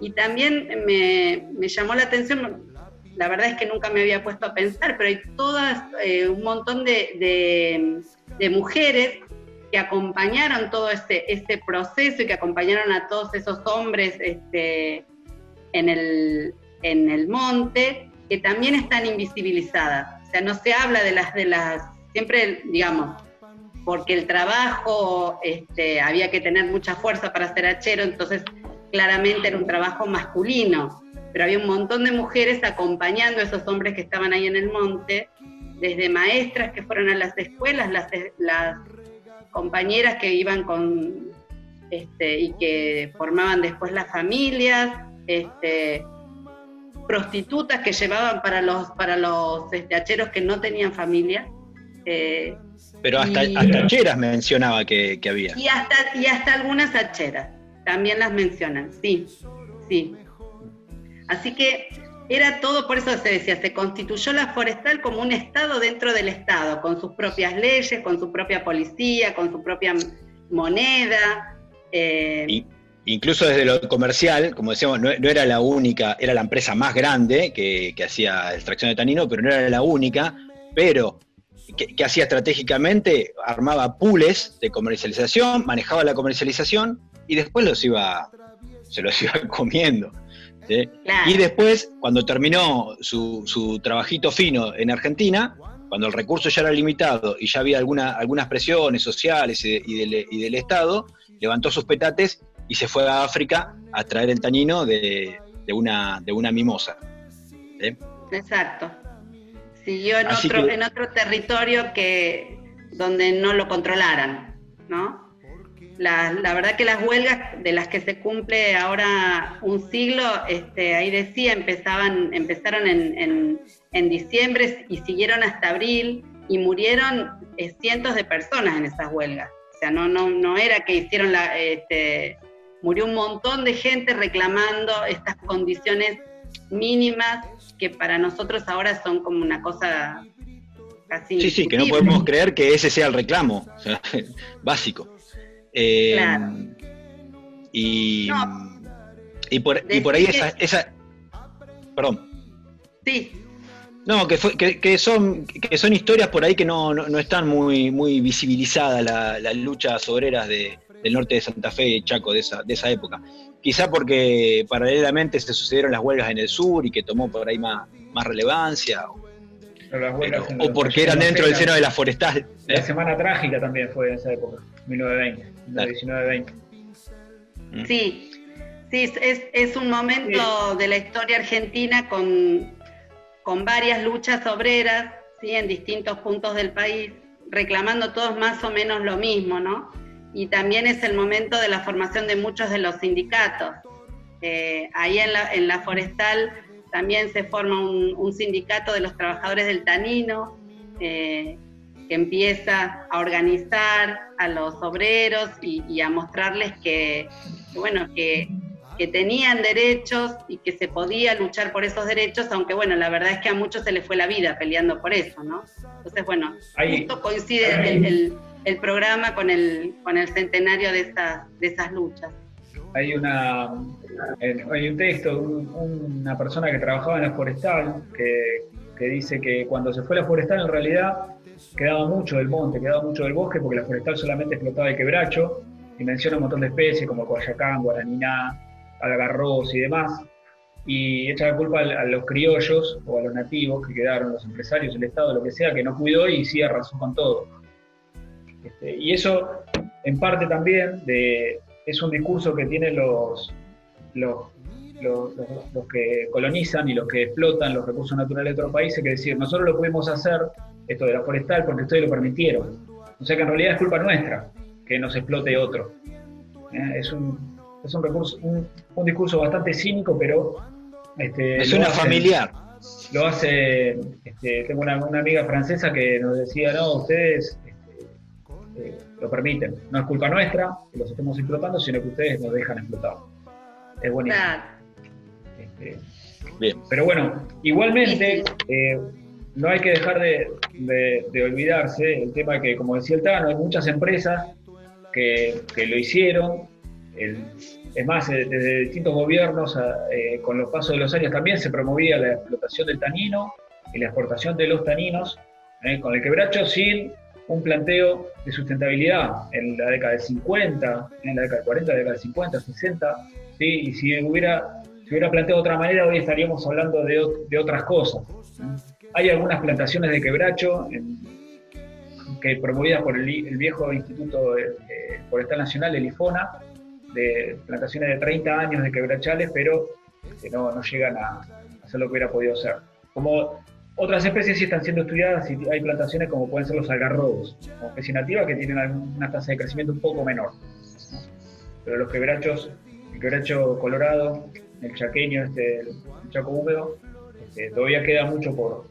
Y también me, me llamó la atención, la verdad es que nunca me había puesto a pensar, pero hay todas, eh, un montón de, de- de mujeres que acompañaron todo este, este proceso y que acompañaron a todos esos hombres este, en, el, en el monte, que también están invisibilizadas. O sea, no se habla de las, de las, siempre, digamos, porque el trabajo, este, había que tener mucha fuerza para ser hachero, entonces claramente era un trabajo masculino, pero había un montón de mujeres acompañando a esos hombres que estaban ahí en el monte, desde maestras que fueron a las escuelas, las, las compañeras que iban con, este, y que formaban después las familias, este, prostitutas que llevaban para los, para los este, hacheros que no tenían familia. Eh, Pero hasta, Y- hasta cheras mencionaba que, que había. y hasta, y hasta algunas hacheras, también las mencionan, sí, sí. Así que era todo, por eso se decía, se constituyó la forestal como un Estado dentro del Estado, con sus propias leyes, con su propia policía, con su propia moneda. eh, Y- Incluso desde lo comercial, como decíamos, no, no era la única, era la empresa más grande que, que hacía extracción de tanino, pero no era la única, pero que, que hacía estratégicamente, armaba pools de comercialización, manejaba la comercialización y después los iba, se los iba comiendo. ¿sí? claro. Y después, cuando terminó su, su trabajito fino en Argentina, cuando el recurso ya era limitado y ya había alguna, algunas presiones sociales y, de- y del, y del Estado, levantó sus petates y se fue a África a traer el tañino de, de una, de una mimosa. ¿sí? Exacto. Siguió en Así otro, que- en otro territorio que donde no lo controlaran, ¿no? La, la verdad que las huelgas de las que se cumple ahora un siglo, este, ahí decía, empezaban, empezaron en, en- en diciembre y siguieron hasta abril y murieron eh, cientos de personas en esas huelgas. O sea, no, no, no era que hicieron la, este, murió un montón de gente reclamando estas condiciones mínimas que para nosotros ahora son como una cosa casi Sí, sí, que no podemos creer que ese sea el reclamo o sea, básico. Eh, Claro. Y, No. y, por, y por ahí esa, esa... Perdón. Sí, No, que, fue- que, que son, que son historias por ahí que no, no, no están muy, muy visibilizadas la- las luchas obreras de- del norte de Santa Fe y Chaco de esa, de esa época. Quizá porque paralelamente se sucedieron las huelgas en el sur y que tomó por ahí más, más relevancia, o, las pero- porque eran dentro del seno de la forestal. La ¿eh? semana trágica también fue en esa época, 1920, 1920. Mm. sí, sí, es- es, es un momento de la historia argentina con, con varias luchas obreras, ¿sí? en distintos puntos del país, reclamando todos más o menos lo mismo, ¿no? Y también es el momento de la formación de muchos de los sindicatos. Eh, ahí en la, en la forestal también se forma un, un sindicato de los trabajadores del tanino, eh, que empieza a organizar a los obreros y, y a mostrarles que, bueno, que, que tenían derechos y que se podía luchar por esos derechos, aunque bueno, la verdad es que a muchos se les fue la vida peleando por eso, ¿no? Entonces, bueno, Ahí- justo coincide el, el- el programa con el, con el centenario de esas, de esas luchas. Hay una hay un texto, un- una persona que trabajaba en la forestal, que, que dice que cuando se fue la forestal en realidad quedaba mucho del monte, quedaba mucho del bosque, porque la forestal solamente explotaba el quebracho, y menciona un montón de especies como Coayacán, Guaraniná, Algarroz y demás, y echa la culpa a los criollos o a los nativos que quedaron, los empresarios, el Estado, lo que sea, que no cuidó y sí arrasó con todo. Este, y eso, en parte también, de, es un discurso que tienen los, los, los, los, que colonizan y los que explotan los recursos naturales de otros países, que decir, nosotros lo pudimos hacer, esto de la forestal, porque ustedes lo permitieron. O sea que en realidad es culpa nuestra que nos explote otro. ¿Eh? Es, un, es un, recurso, un, un, discurso bastante cínico, pero... Este, es una familiar. Lo hace, este, tengo una, una, amiga francesa que nos decía, no, ustedes este, lo permiten. No es culpa nuestra que los estemos explotando, sino que ustedes nos dejan explotar. Es buenísimo. Este, Bien. Pero bueno, igualmente, eh, no hay que dejar de, de, de, olvidarse el tema que, como decía el Tano, hay muchas empresas que, que lo hicieron. El, es más, eh, desde distintos gobiernos, eh, con los pasos de los años también se promovía la explotación del tanino y la exportación de los taninos, eh, con el quebracho sin un planteo de sustentabilidad en la década del 50, en la década del 40, la década del 50, 60, ¿sí? y si hubiera, si hubiera planteado de otra manera, hoy estaríamos hablando de, de otras cosas. Hay algunas plantaciones de quebracho que promovidas por el, viejo Instituto Forestal Nacional, el IFONA, de plantaciones de 30 años de quebrachales, pero que no, no llegan a hacer lo que hubiera podido ser. Como otras especies sí están siendo estudiadas y hay plantaciones como pueden ser los algarrobos, como especie nativa que tienen una tasa de crecimiento un poco menor. Pero los quebrachos, el quebracho colorado, el chaqueño, este, el chaco húmedo, este, todavía queda mucho por,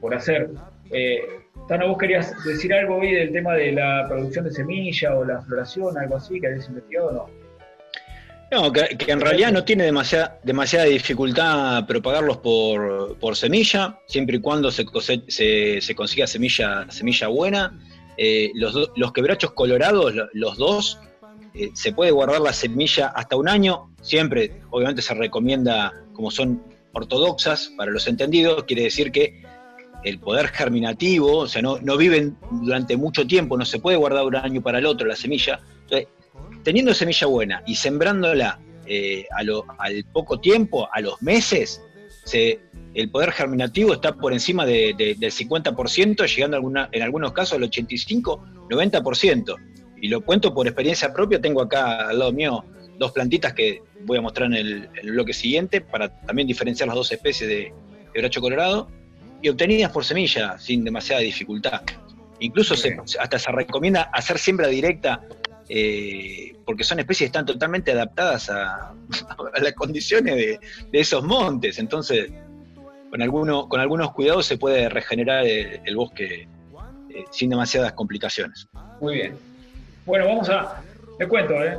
por hacer. Eh, Tano, vos querías decir algo hoy del tema de la producción de semilla o la floración, algo así, que habéis investigado o no? No, que, que, en realidad no tiene demasiada, demasiada dificultad propagarlos por, por semilla, siempre y cuando se, se, se consiga semilla, semilla buena. Eh, los, los, quebrachos colorados, los dos, eh, se puede guardar la semilla hasta un año. Siempre, obviamente, se recomienda, como son ortodoxas para los entendidos, quiere decir que el poder germinativo, o sea, no, no viven durante mucho tiempo, no se puede guardar un año para el otro la semilla. Teniendo semilla buena y sembrándola eh, a lo, al poco tiempo, a los meses, se, el poder germinativo está por encima de, de, del 50%, llegando alguna, en algunos casos al 85, 90%. Y lo cuento por experiencia propia, tengo acá al lado mío dos plantitas que voy a mostrar en el, en el bloque siguiente para también diferenciar las dos especies de quebracho colorado y obtenidas por semilla sin demasiada dificultad. Incluso se, hasta se recomienda hacer siembra directa eh, porque son especies que están totalmente adaptadas a, las condiciones de, esos montes. Entonces, con, alguno, con algunos cuidados se puede regenerar el, bosque eh, sin demasiadas complicaciones. Muy bien. Bueno, vamos a... Les cuento, ¿eh?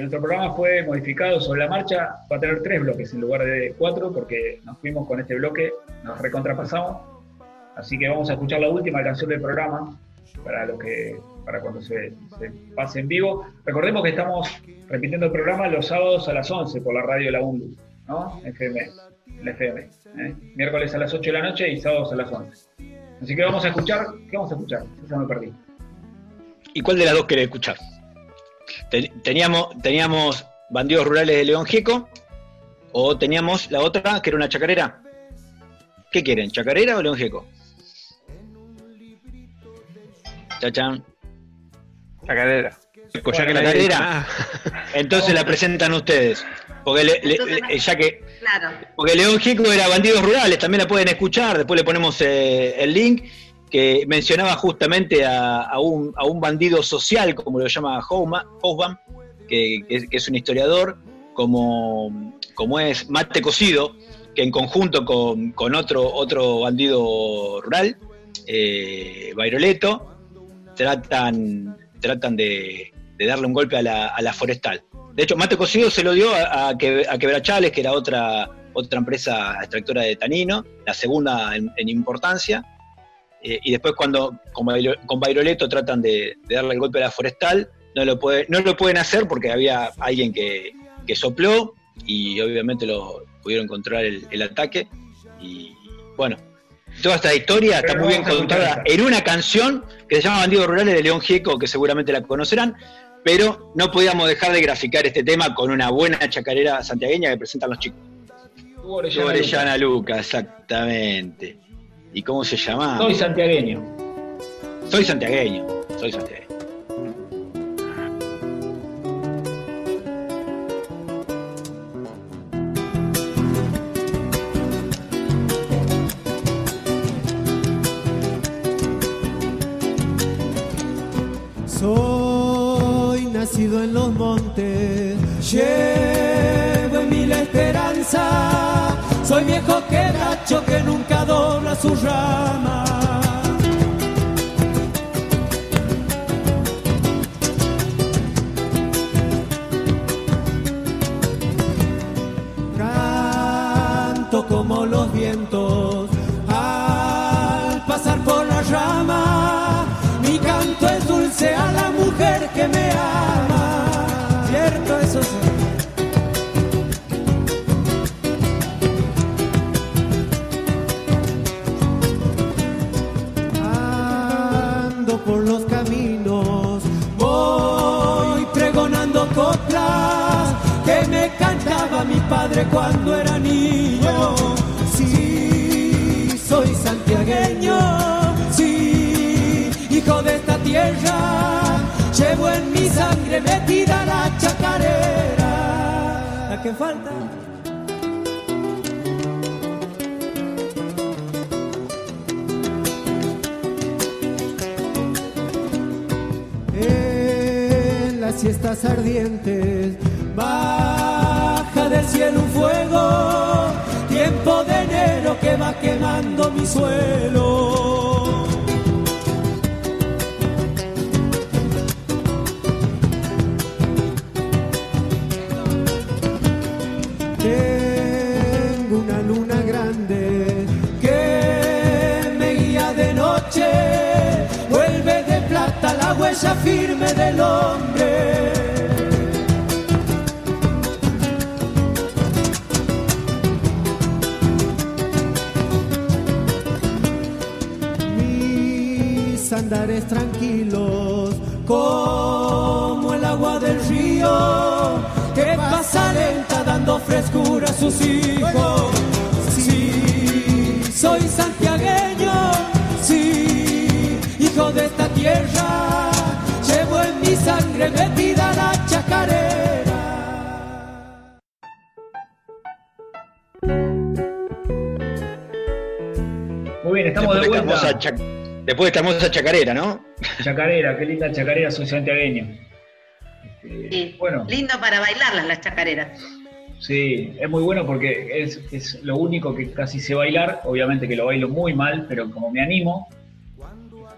nuestro programa fue modificado sobre la marcha, va a tener tres bloques en lugar de cuatro, porque nos fuimos con este bloque, nos recontrapasamos. Así que vamos a escuchar la última canción del programa, para lo que para cuando se, se, pase en vivo. Recordemos que estamos repitiendo el programa los sábados a las 11 por la radio de la UNDU, ¿no? FM, FM. ¿eh? Miércoles a las 8 de la noche y sábados a las 11. Así que vamos a escuchar, ¿qué vamos a escuchar? Ya me perdí. ¿Y cuál de las dos querés escuchar? Teníamos, teníamos Bandidos Rurales de León Gieco o teníamos la otra que era una chacarera. ¿Qué quieren, chacarera o León Gieco? Chachán. Chacarera. Chacarera. Ah. Entonces la presentan ustedes. Porque, le, le, ya que, claro. porque León Gieco era Bandidos Rurales, también la pueden escuchar, después le ponemos eh, el link que mencionaba justamente a, a, un, a, un, bandido social, como lo llama que, que, que, es un historiador, como, como es Mate Cocido, que en conjunto con, con otro, otro bandido rural, eh, Bairoleto, tratan, tratan de, darle un golpe a la, a la, forestal. De hecho, Mate Cocido se lo dio a, a, Quebrachales, que era otra, otra empresa extractora de tanino, la segunda en, importancia, eh, y después cuando con, con Bairoleto tratan de, darle el golpe a la forestal, no lo, puede, no lo pueden hacer porque había alguien que, que sopló y obviamente lo pudieron controlar el, el, ataque. Y bueno, toda esta historia Pero está muy bien contada en una canción que se llama Bandidos Rurales de León Gieco, que seguramente la conocerán, pero no podíamos dejar de graficar este tema con una buena chacarera santiagueña que presentan los chicos. Hugo Orellana Orellana Luca, exactamente. ¿Y cómo se llama? Soy santiagueño. Soy santiagueño, soy santiagueño. Nunca que falta? en las siestas ardientes baja del cielo un fuego tiempo de enero que va quemando mi suelo andares tranquilos como el agua del río que pasa lenta dando frescura a sus hijos. Sí, soy santiagueño, sí, hijo de esta tierra, llevo en mi sangre metida la chacarera. Muy bien, estamos de Después vuelta. Después de esta hermosa chacarera, ¿no? Chacarera, qué linda chacarera, soy santiagueño. Este, Sí. Bueno, Lindo para bailarlas las chacareras. sí, es muy bueno porque es, es lo único que casi sé bailar. Obviamente que lo bailo muy mal, pero como me animo,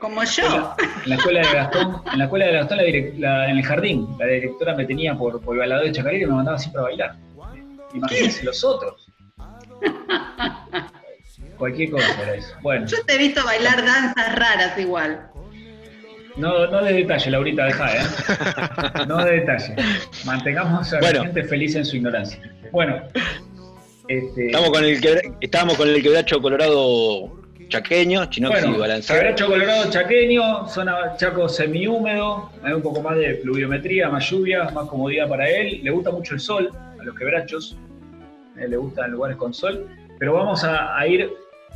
Como yo. en la escuela de Gastón, en la escuela de Gastón, la direc- la- en el jardín, la directora me tenía por, por bailador de chacarera y me mandaba siempre a bailar. Imagínense los otros. Cualquier cosa era eso. Bueno, Yo te he visto bailar danzas raras igual. no, no de detalle, Laurita, deja, ¿eh? No de detalle. Mantengamos a Bueno. la gente feliz en su ignorancia. Bueno, este, Estamos con el quebra- estábamos con el quebracho colorado chaqueño, chinoxi bueno, balanzado. quebracho colorado chaqueño, zona chaco semihúmedo, hay un poco más de pluviometría, más lluvia, más comodidad para él. Le gusta mucho el sol, a los quebrachos, eh, le gustan lugares con sol. Pero vamos a, a ir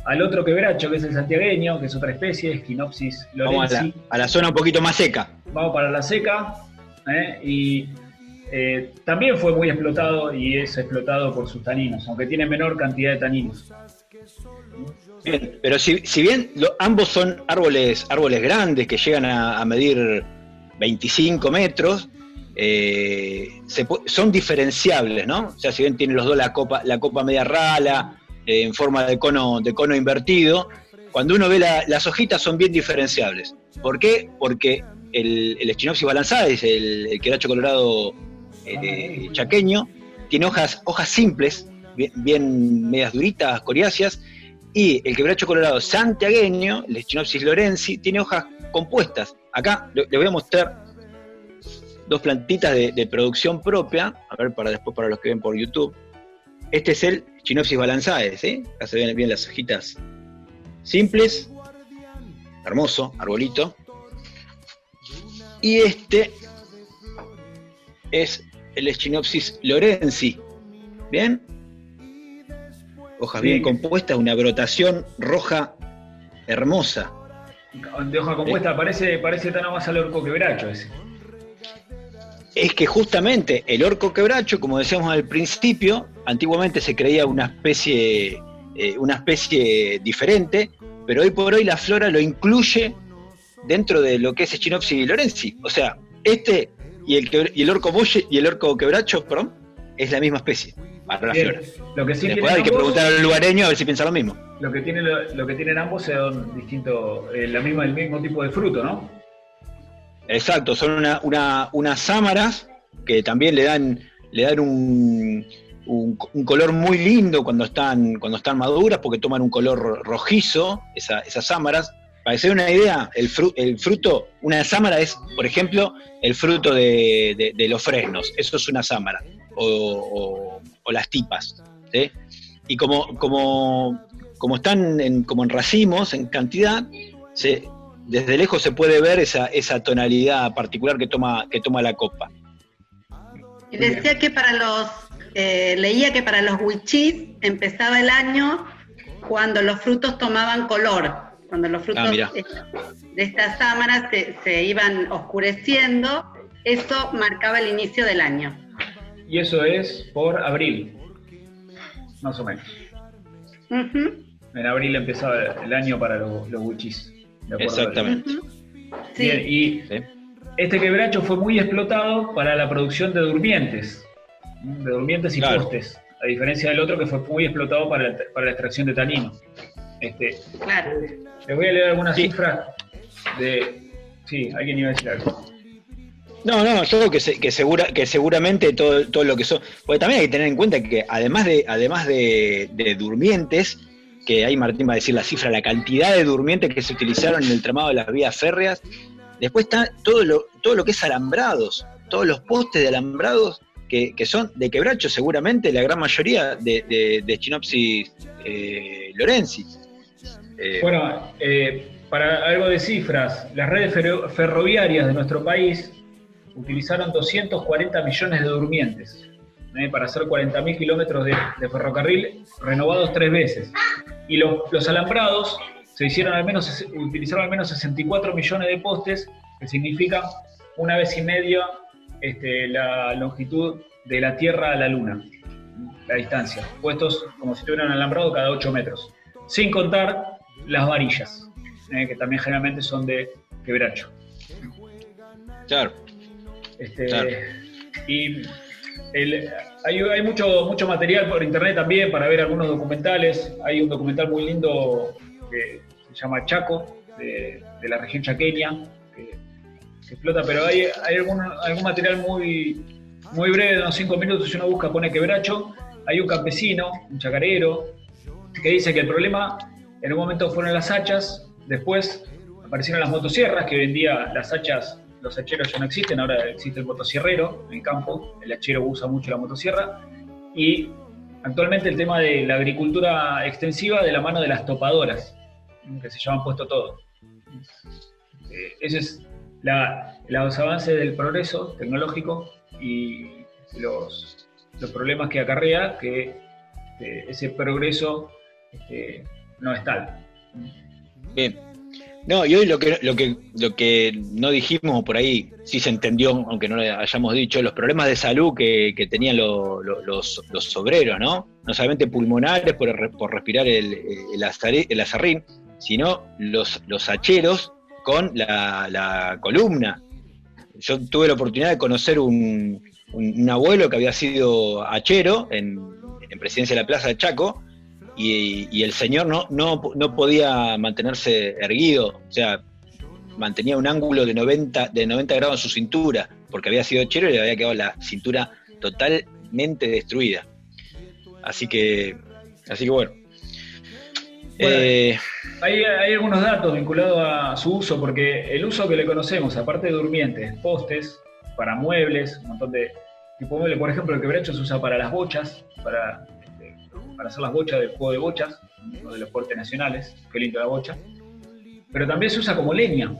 al otro quebracho, que es el santiagueño, que es otra especie, Esquinopsis Vamos a la, lorenzi. a la zona un poquito más seca. vamos para la seca ¿eh? y eh, también fue muy explotado y es explotado por sus taninos, aunque tiene menor cantidad de taninos. Bien, pero si, si bien lo- ambos son árboles, árboles grandes que llegan a, a medir 25 metros, eh, se son diferenciables, ¿no? O sea, si bien tienen los dos la copa, la copa media rala, eh, en forma de cono, de cono invertido, cuando uno ve la- las hojitas son bien diferenciables. ¿Por qué? Porque el, el Echinopsis balanzalis, el, el queracho colorado eh, chaqueño, tiene hojas, hojas simples, bien, medias duritas, coriáceas, y el quebracho colorado santiagueño, el Echinopsis lorenzi, tiene hojas compuestas. Acá le, le voy a mostrar dos plantitas de, de producción propia, a ver para después para los que ven por YouTube. Este es el Echinopsis balanzae, ¿sí? Acá se ven bien las hojitas simples, hermoso, arbolito. Y este es el Echinopsis lorenzi. ¿Bien? Hojas Sí. bien compuestas, una brotación roja hermosa. De hoja compuesta, parece, parece tan más al orco quebracho ese. Es que justamente el orco quebracho, como decíamos al principio, antiguamente se creía una especie, eh, una especie diferente, pero hoy por hoy la flora lo incluye dentro de lo que es Echinopsis lorenzi. O sea, este y el, quebra- y el orco boye y el orco quebracho, perdón, es la misma especie para la Bien, flora. Lo que sí Después hay que preguntar al lugareño a ver si piensa lo mismo. Lo que, tiene, lo, lo que tienen ambos son distintos, eh, la misma, el mismo tipo de fruto, ¿no? Exacto, son una, una- unas sámaras que también le dan, le dan un, un- color muy lindo cuando están, cuando están maduras, porque toman un color ro- rojizo, esa- esas sámaras. Para que se den una idea, el, fru- el fruto, una sámara es, por ejemplo, el fruto de, de- los fresnos, eso es una sámara, o, las tipas. Y como, como, como están en, como en racimos, en cantidad, se, desde lejos se puede ver esa, esa tonalidad particular que toma, que toma la copa. Y decía que para los, eh, leía que para los huichís empezaba el año cuando los frutos tomaban color, cuando los frutos Ah, eh, de estas sámaras se, se iban oscureciendo, eso marcaba el inicio del año. Y eso es por abril, más o menos. En abril empezaba el año para los, los wichis. Exactamente. Sí, Bien, y ¿sí? este quebracho fue muy explotado para la producción de durmientes, de durmientes y Claro. postes, a diferencia del otro que fue muy explotado para, el- para la extracción de tanino. Este, claro. les voy a leer algunas Sí. cifras de... Sí, alguien iba a decir algo. No, no, yo creo que, se- que, segura, que seguramente todo, todo lo que son. Porque también hay que tener en cuenta que además de, además de, de durmientes, que ahí Martín va a decir la cifra, la cantidad de durmientes que se utilizaron en el tramado de las vías férreas, después está todo lo, todo lo que es alambrados, todos los postes de alambrados que, que son de quebracho, seguramente la gran mayoría de, Chinopsis eh, lorenzi. Eh, Bueno, eh, para algo de cifras, las redes ferro- ferroviarias de nuestro país utilizaron 240 millones de durmientes para hacer 40.000 kilómetros de, de ferrocarril renovados tres veces. Y los, los alambrados se hicieron al menos, utilizaron al menos 64 millones de postes, que significa una vez y media este, la longitud de la Tierra a la Luna, la distancia, puestos como si estuvieran alambrados cada 8 metros. Sin contar las varillas, eh, que también generalmente son de quebracho. claro. Este, Claro. Y hay, mucho, material por internet también para ver algunos documentales. Hay un documental muy lindo que se llama Chaco, de, la región chaqueña, que, explota, pero hay, hay algún, material muy, breve, de unos 5 minutos, si uno busca, pone quebracho. Hay un campesino, un chacarero, que dice que el problema en un momento fueron las hachas, después aparecieron las motosierras, que hoy en día las hachas, los hacheros ya no existen, ahora existe el motosierrero en campo, el hachero usa mucho la motosierra, y actualmente el tema de la agricultura extensiva de la mano de las topadoras, que se llaman puesto todo. Eh, ese es la- los avances del progreso tecnológico y los, problemas que acarrea que este, ese progreso este, no es tal. Bien. No, y hoy lo que, lo que, lo que no dijimos, por ahí sí se entendió, aunque no lo hayamos dicho, los problemas de salud que, que tenían lo- lo- los, los obreros, ¿no? No solamente pulmonares por, por respirar el, el, el azarrín, sino los, los hacheros con la, la columna. Yo tuve la oportunidad de conocer un, un- un abuelo que había sido hachero en, en Presidencia de la Plaza de Chaco, y, y el señor no, no, no podía mantenerse erguido, o sea, mantenía un ángulo de 90, de 90 grados en su cintura, porque había sido hachero y le había quedado la cintura totalmente destruida. Así que, así que bueno. Bueno. Eh, Hay, hay algunos datos vinculados a su uso, porque el uso que le conocemos, aparte de durmientes, postes, para muebles, un montón de tipo de muebles, por ejemplo, el quebracho se usa para las bochas, para para hacer las bochas del juego de bochas, uno de los deportes nacionales, qué lindo la bocha. Pero también se usa como leña,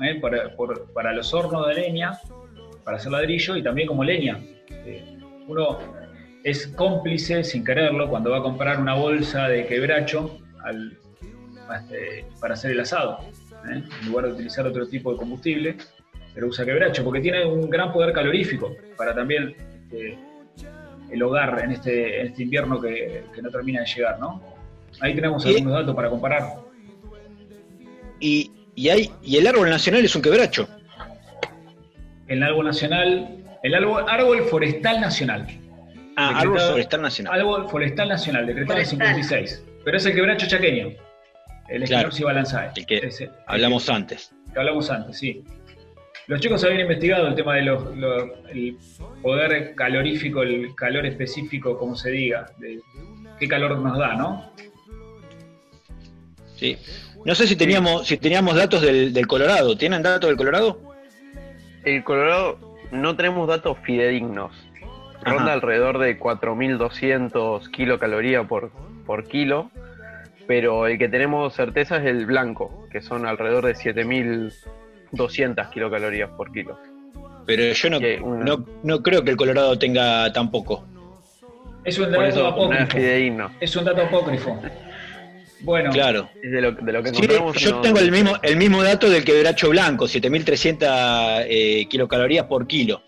¿eh? para, para los hornos de leña, para hacer ladrillo y también como leña. Eh, uno es cómplice sin quererlo cuando va a comprar una bolsa de quebracho este, para hacer el asado, ¿eh? en lugar de utilizar otro tipo de combustible, pero usa quebracho porque tiene un gran poder calorífico para también el hogar en este, en este invierno que, que no termina de llegar, ¿no? Ahí tenemos Y- algunos datos para comparar. Y, y, hay, y el árbol nacional es un quebracho. El árbol nacional, el árbol, árbol forestal nacional. Ah, Decretado- árbol forestal nacional. Árbol forestal nacional, decretado en Forestal. 56. Pero es el quebracho chaqueño, el Claro. Esquinopsis balanzae. El que Ese, el Hablamos antes. que hablamos antes, sí. Los chicos habían investigado el tema del el poder calorífico, el calor específico, como se diga, de qué calor nos da, ¿no? Sí. No sé si teníamos, si teníamos datos del, del Colorado. ¿Tienen datos del Colorado? El Colorado no tenemos datos fidedignos. Ronda Ajá. alrededor de 4.200 kilocalorías por, por kilo, pero el que tenemos certeza es el blanco, que son alrededor de 7.200 kilocalorías por kilo. Pero yo no, no, no creo que el Colorado tenga tan poco. Es un dato eso apócrifo. Es un dato apócrifo. Bueno, Claro. Es de lo, de lo que Sí, encontramos. yo no- tengo el mismo, el mismo dato del quebracho blanco, 7.300 eh, kilocalorías por kilo.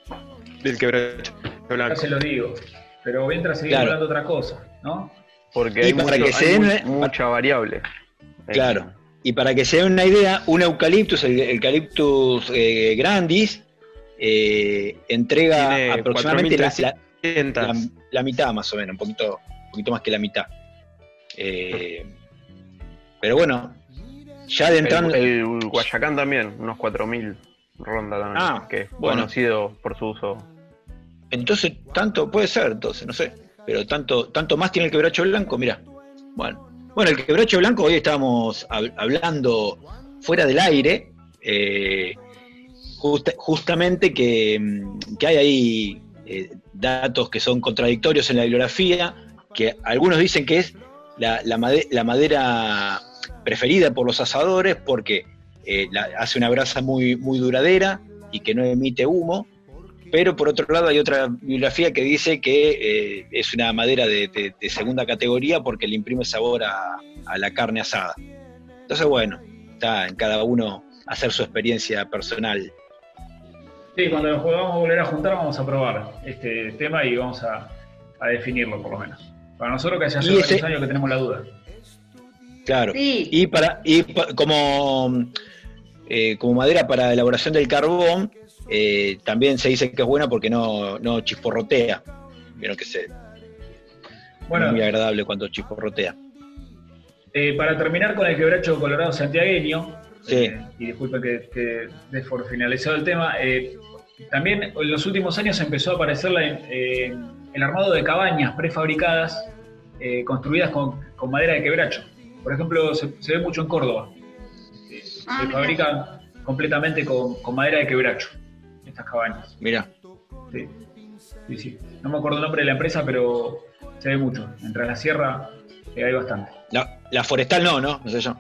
Del quebracho ya blanco. se lo digo. Pero mientras seguimos Claro. hablando de otra cosa, ¿no? Porque Y hay, para mucho- que se hay den- mucha variable. Claro. Y para que se den una idea, un eucaliptus, el eucaliptus eh, grandis, eh, entrega Tiene aproximadamente la, la- 4.300. la- la mitad más o menos, un poquito, un poquito más que la mitad. Eh, pero bueno, ya de entrando... El, el Guayacán también, unos 4.000 ronda también, Ah, que es bueno. conocido por su uso. Entonces, tanto puede ser, entonces, no sé. Pero tanto, tanto más tiene el quebracho blanco, mira. Bueno. Bueno, el quebracho blanco, hoy estábamos hab- hablando fuera del aire, eh, justa- justamente que, mm, que hay ahí eh, datos que son contradictorios en la bibliografía, que algunos dicen que es la, la made- la madera preferida por los asadores porque eh, hace una brasa muy, muy duradera y que no emite humo, pero por otro lado hay otra bibliografía que dice que eh, es una madera de, de- de segunda categoría porque le imprime sabor a, a la carne asada. Entonces, bueno, está en cada uno hacer su experiencia personal. Sí, cuando nos podamos volver a juntar vamos a probar este tema y vamos a, a definirlo por lo menos. Para nosotros que hace varios ese- años que tenemos la duda. Claro. Sí. Y para y pa- como, eh, como madera para elaboración del carbón, eh, también se dice que es buena porque no, no chisporrotea. Vieron que se, Bueno, muy agradable cuando chisporrotea. Eh, para terminar con el quebracho colorado santiagueño, Sí. eh, y disculpen que, que dé por finalizado el tema, eh, también en los últimos años empezó a aparecer la- eh, el armado de cabañas prefabricadas eh, construidas con, con madera de quebracho. Por ejemplo, se, se ve mucho en Córdoba. Eh, Ah, se fabrican completamente con, con madera de quebracho, estas cabañas. Mira, Sí. Sí, sí. No me acuerdo el nombre de la empresa, pero se ve mucho. Entre la sierra eh, hay bastante. la, la forestal no, ¿no? No sé yo.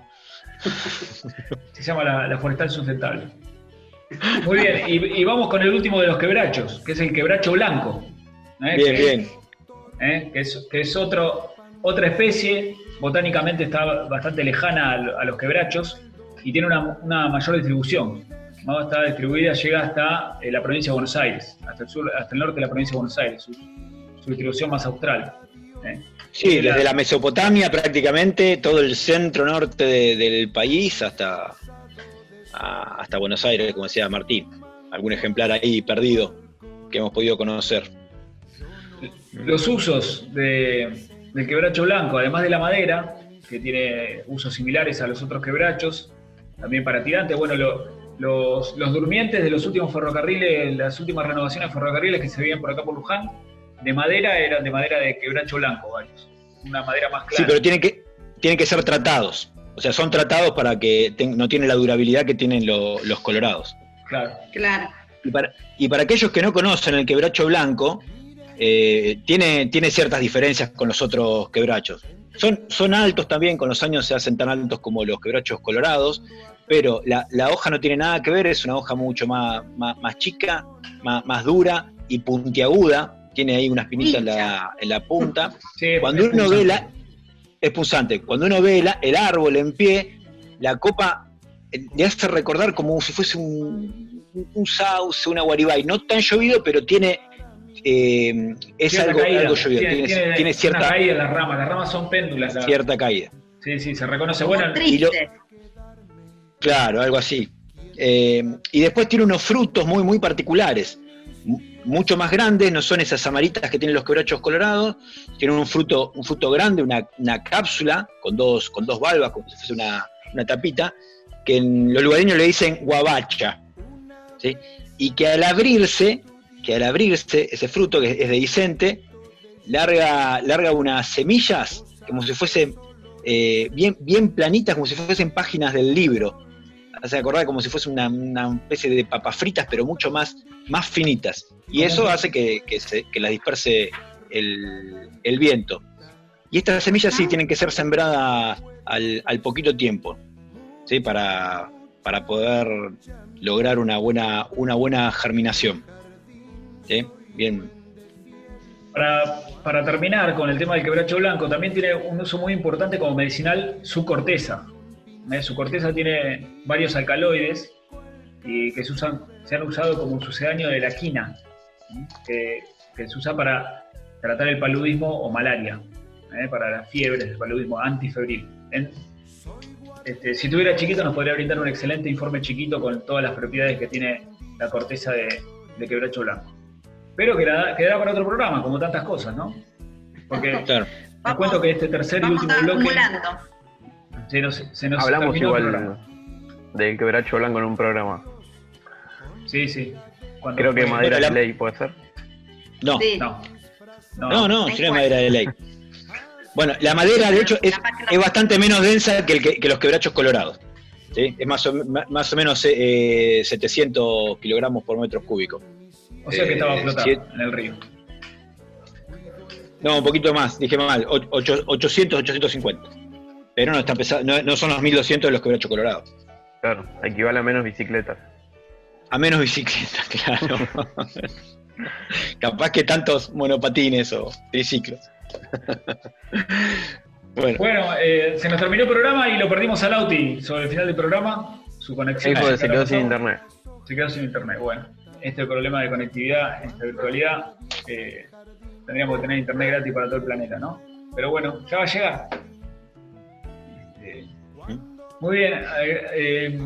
Se llama la, la forestal sustentable. Muy bien, y, y vamos con el último de los quebrachos, que es el quebracho blanco. ¿eh? Bien, que, bien. ¿eh? que es, que es otro, otra especie, botánicamente está bastante lejana a, lo- a los quebrachos y tiene una, una mayor distribución. ¿No? Está distribuida, llega hasta eh, la provincia de Buenos Aires, hasta el, sur, hasta el norte de la provincia de Buenos Aires, su, su distribución más austral. ¿eh? Sí, la- desde la Mesopotamia prácticamente, todo el centro norte de- del país hasta, a- hasta Buenos Aires, como decía Martín. Algún ejemplar ahí perdido que hemos podido conocer. Los usos de- del quebracho blanco, además de la madera, que tiene usos similares a los otros quebrachos, también para tirantes, bueno, lo- los, los durmientes de los últimos ferrocarriles, las últimas renovaciones de ferrocarriles que se veían por acá por Luján, de madera eran de madera de quebracho blanco, varios. Una madera más Sí, clara. pero tienen que, tienen que ser tratados. O sea, son tratados para que ten- no tienen la durabilidad que tienen lo- los colorados. Claro. Claro. Y para, y para aquellos que no conocen el quebracho blanco, eh, tiene, tiene ciertas diferencias con los otros quebrachos. Son, son altos también, con los años se hacen tan altos como los quebrachos colorados, pero la, la hoja no tiene nada que ver, es una hoja mucho más, más, más chica, más, más dura y puntiaguda, tiene ahí una espinita en la, en la punta. Sí, Cuando uno ve punzante. la, es punzante, cuando uno ve la- el árbol en pie, la copa eh, le hace recordar como si fuese un, sauce, una guaribay, no tan llovido, pero tiene eh, es Cierta algo, caída, algo llovido, tiene, tiene una cierta, caída en las ramas, las ramas son péndulas. la- cierta caída. Sí, sí, se reconoce. Como Bueno, y lo- triste. Claro, algo así. Eh, y después tiene unos frutos muy, muy particulares, mu- mucho más grandes, no son esas amaritas que tienen los quebrachos colorados, tienen un fruto, un fruto grande, una, una cápsula con dos, con dos valvas, como si fuese una, una tapita, que en los lugareños le dicen guabacha. ¿sí? Y que al abrirse, que al abrirse, ese fruto que es dehiscente, larga, larga unas semillas como si fuesen eh, bien, bien planitas, como si fuesen páginas del libro. Hace acordar como si fuese una, una especie de papas fritas, pero mucho más, más finitas. Y eso hace que, que, se, que las disperse el, el viento. Y estas semillas sí tienen que ser sembradas al, al poquito tiempo, ¿sí? para, para poder lograr una buena, una buena germinación. ¿sí? Bien, Para, para terminar con el tema del quebracho blanco, también tiene un uso muy importante como medicinal su corteza. ¿Eh? Su corteza tiene varios alcaloides y que se, usan, se han usado como sucedáneo de la quina, ¿eh? que, que se usa para tratar el paludismo o malaria, ¿eh? para las fiebres del paludismo antifebril. En- este, si tuviera chiquito nos podría brindar un excelente informe chiquito con todas las propiedades que tiene la corteza de, de quebracho blanco. Pero quedará, quedará para otro programa, como tantas cosas, ¿no? Porque claro. Vamos- cuento que este tercer y último bloque acumulando. Se nos, se nos Hablamos igual del quebracho blanco en un programa. Sí, sí. Cuando Creo que fue- madera de ley puede ser. No, Sí. No. No, no, no, no madera de ley. Bueno, la madera, de hecho, es, es bastante menos densa que, el que, que los quebrachos colorados. ¿sí? Es más o, más o menos eh, 700 kilogramos por metro cúbico. O sea que estaba eh, flotando sí. en el río. No, un poquito más, dije mal, o- ocho- 800, 850. Pero no, está pesado, no, no son los 1200 de los quebrachos colorados. Claro, equivale a menos bicicletas. A menos bicicleta, claro. Capaz que tantos monopatines o triciclos. bueno, Bueno, eh, se nos terminó el programa y lo perdimos al Auti sobre el final del programa. Su Sí, conexión. porque se ¿qué quedó sin internet. Se quedó sin internet. Bueno, este problema de conectividad, esta virtualidad, eh, tendríamos que tener internet gratis para todo el planeta, ¿no? Pero bueno, ya va a llegar. Muy bien. eh, eh,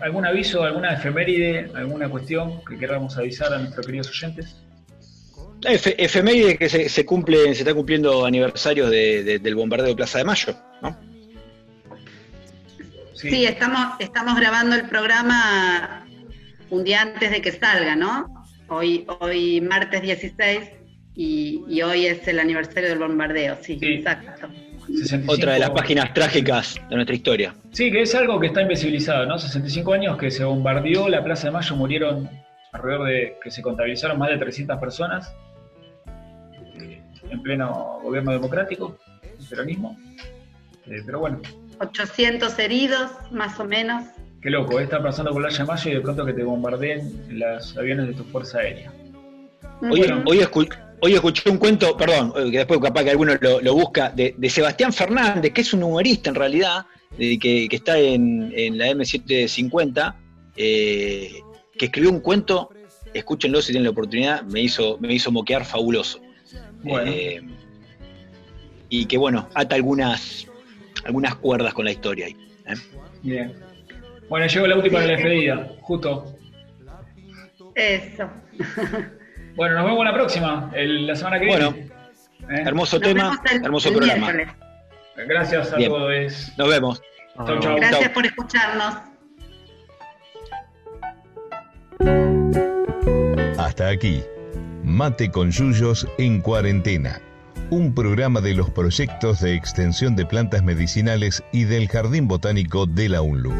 ¿Algún aviso, alguna efeméride, alguna cuestión que queramos avisar a nuestros queridos oyentes? Efe- efeméride que se, se cumple, se está cumpliendo aniversarios de- de- del bombardeo de Plaza de Mayo, ¿no? Sí, estamos, estamos grabando el programa un día antes de que salga, ¿no? Hoy, hoy martes 16 y, y hoy es el aniversario del bombardeo, sí, Sí. exacto. 65 Otra de las páginas trágicas de nuestra historia. Sí, que es algo que está invisibilizado, ¿no? 65 años que se bombardeó la Plaza de Mayo, murieron alrededor de, que se contabilizaron más de 300 personas eh, en pleno gobierno democrático, el peronismo. Eh, pero bueno, 800 heridos, más o menos. qué loco, eh, está pasando por la Plaza de Mayo y de pronto que te bombardeen los aviones de tu Fuerza Aérea. Hoy, Ujú. hoy, escu- hoy escuché un cuento, perdón, eh, que después capaz que alguno lo, lo busca, de, de Sebastián Fernández, que es un humorista en realidad, de que, que está en, en la M750, eh, que escribió un cuento, escúchenlo si tienen la oportunidad, me hizo, me hizo moquear fabuloso. Bueno. Eh, y que bueno, ata algunas, algunas cuerdas con la historia ahí. ¿eh? Bien. Bueno, llegó la última para la despedida, justo. Eso. Bueno, nos vemos la próxima, el- la semana que Bueno, viene. ¿Eh? Hermoso Nos tema, el- hermoso el programa. miércoles. Gracias a Bien. todos. Nos vemos. Chau, chau. Gracias Chau. por escucharnos. Hasta aquí, Mate con Yuyos en cuarentena, un programa de los proyectos de extensión de plantas medicinales y del Jardín Botánico de la UNLU.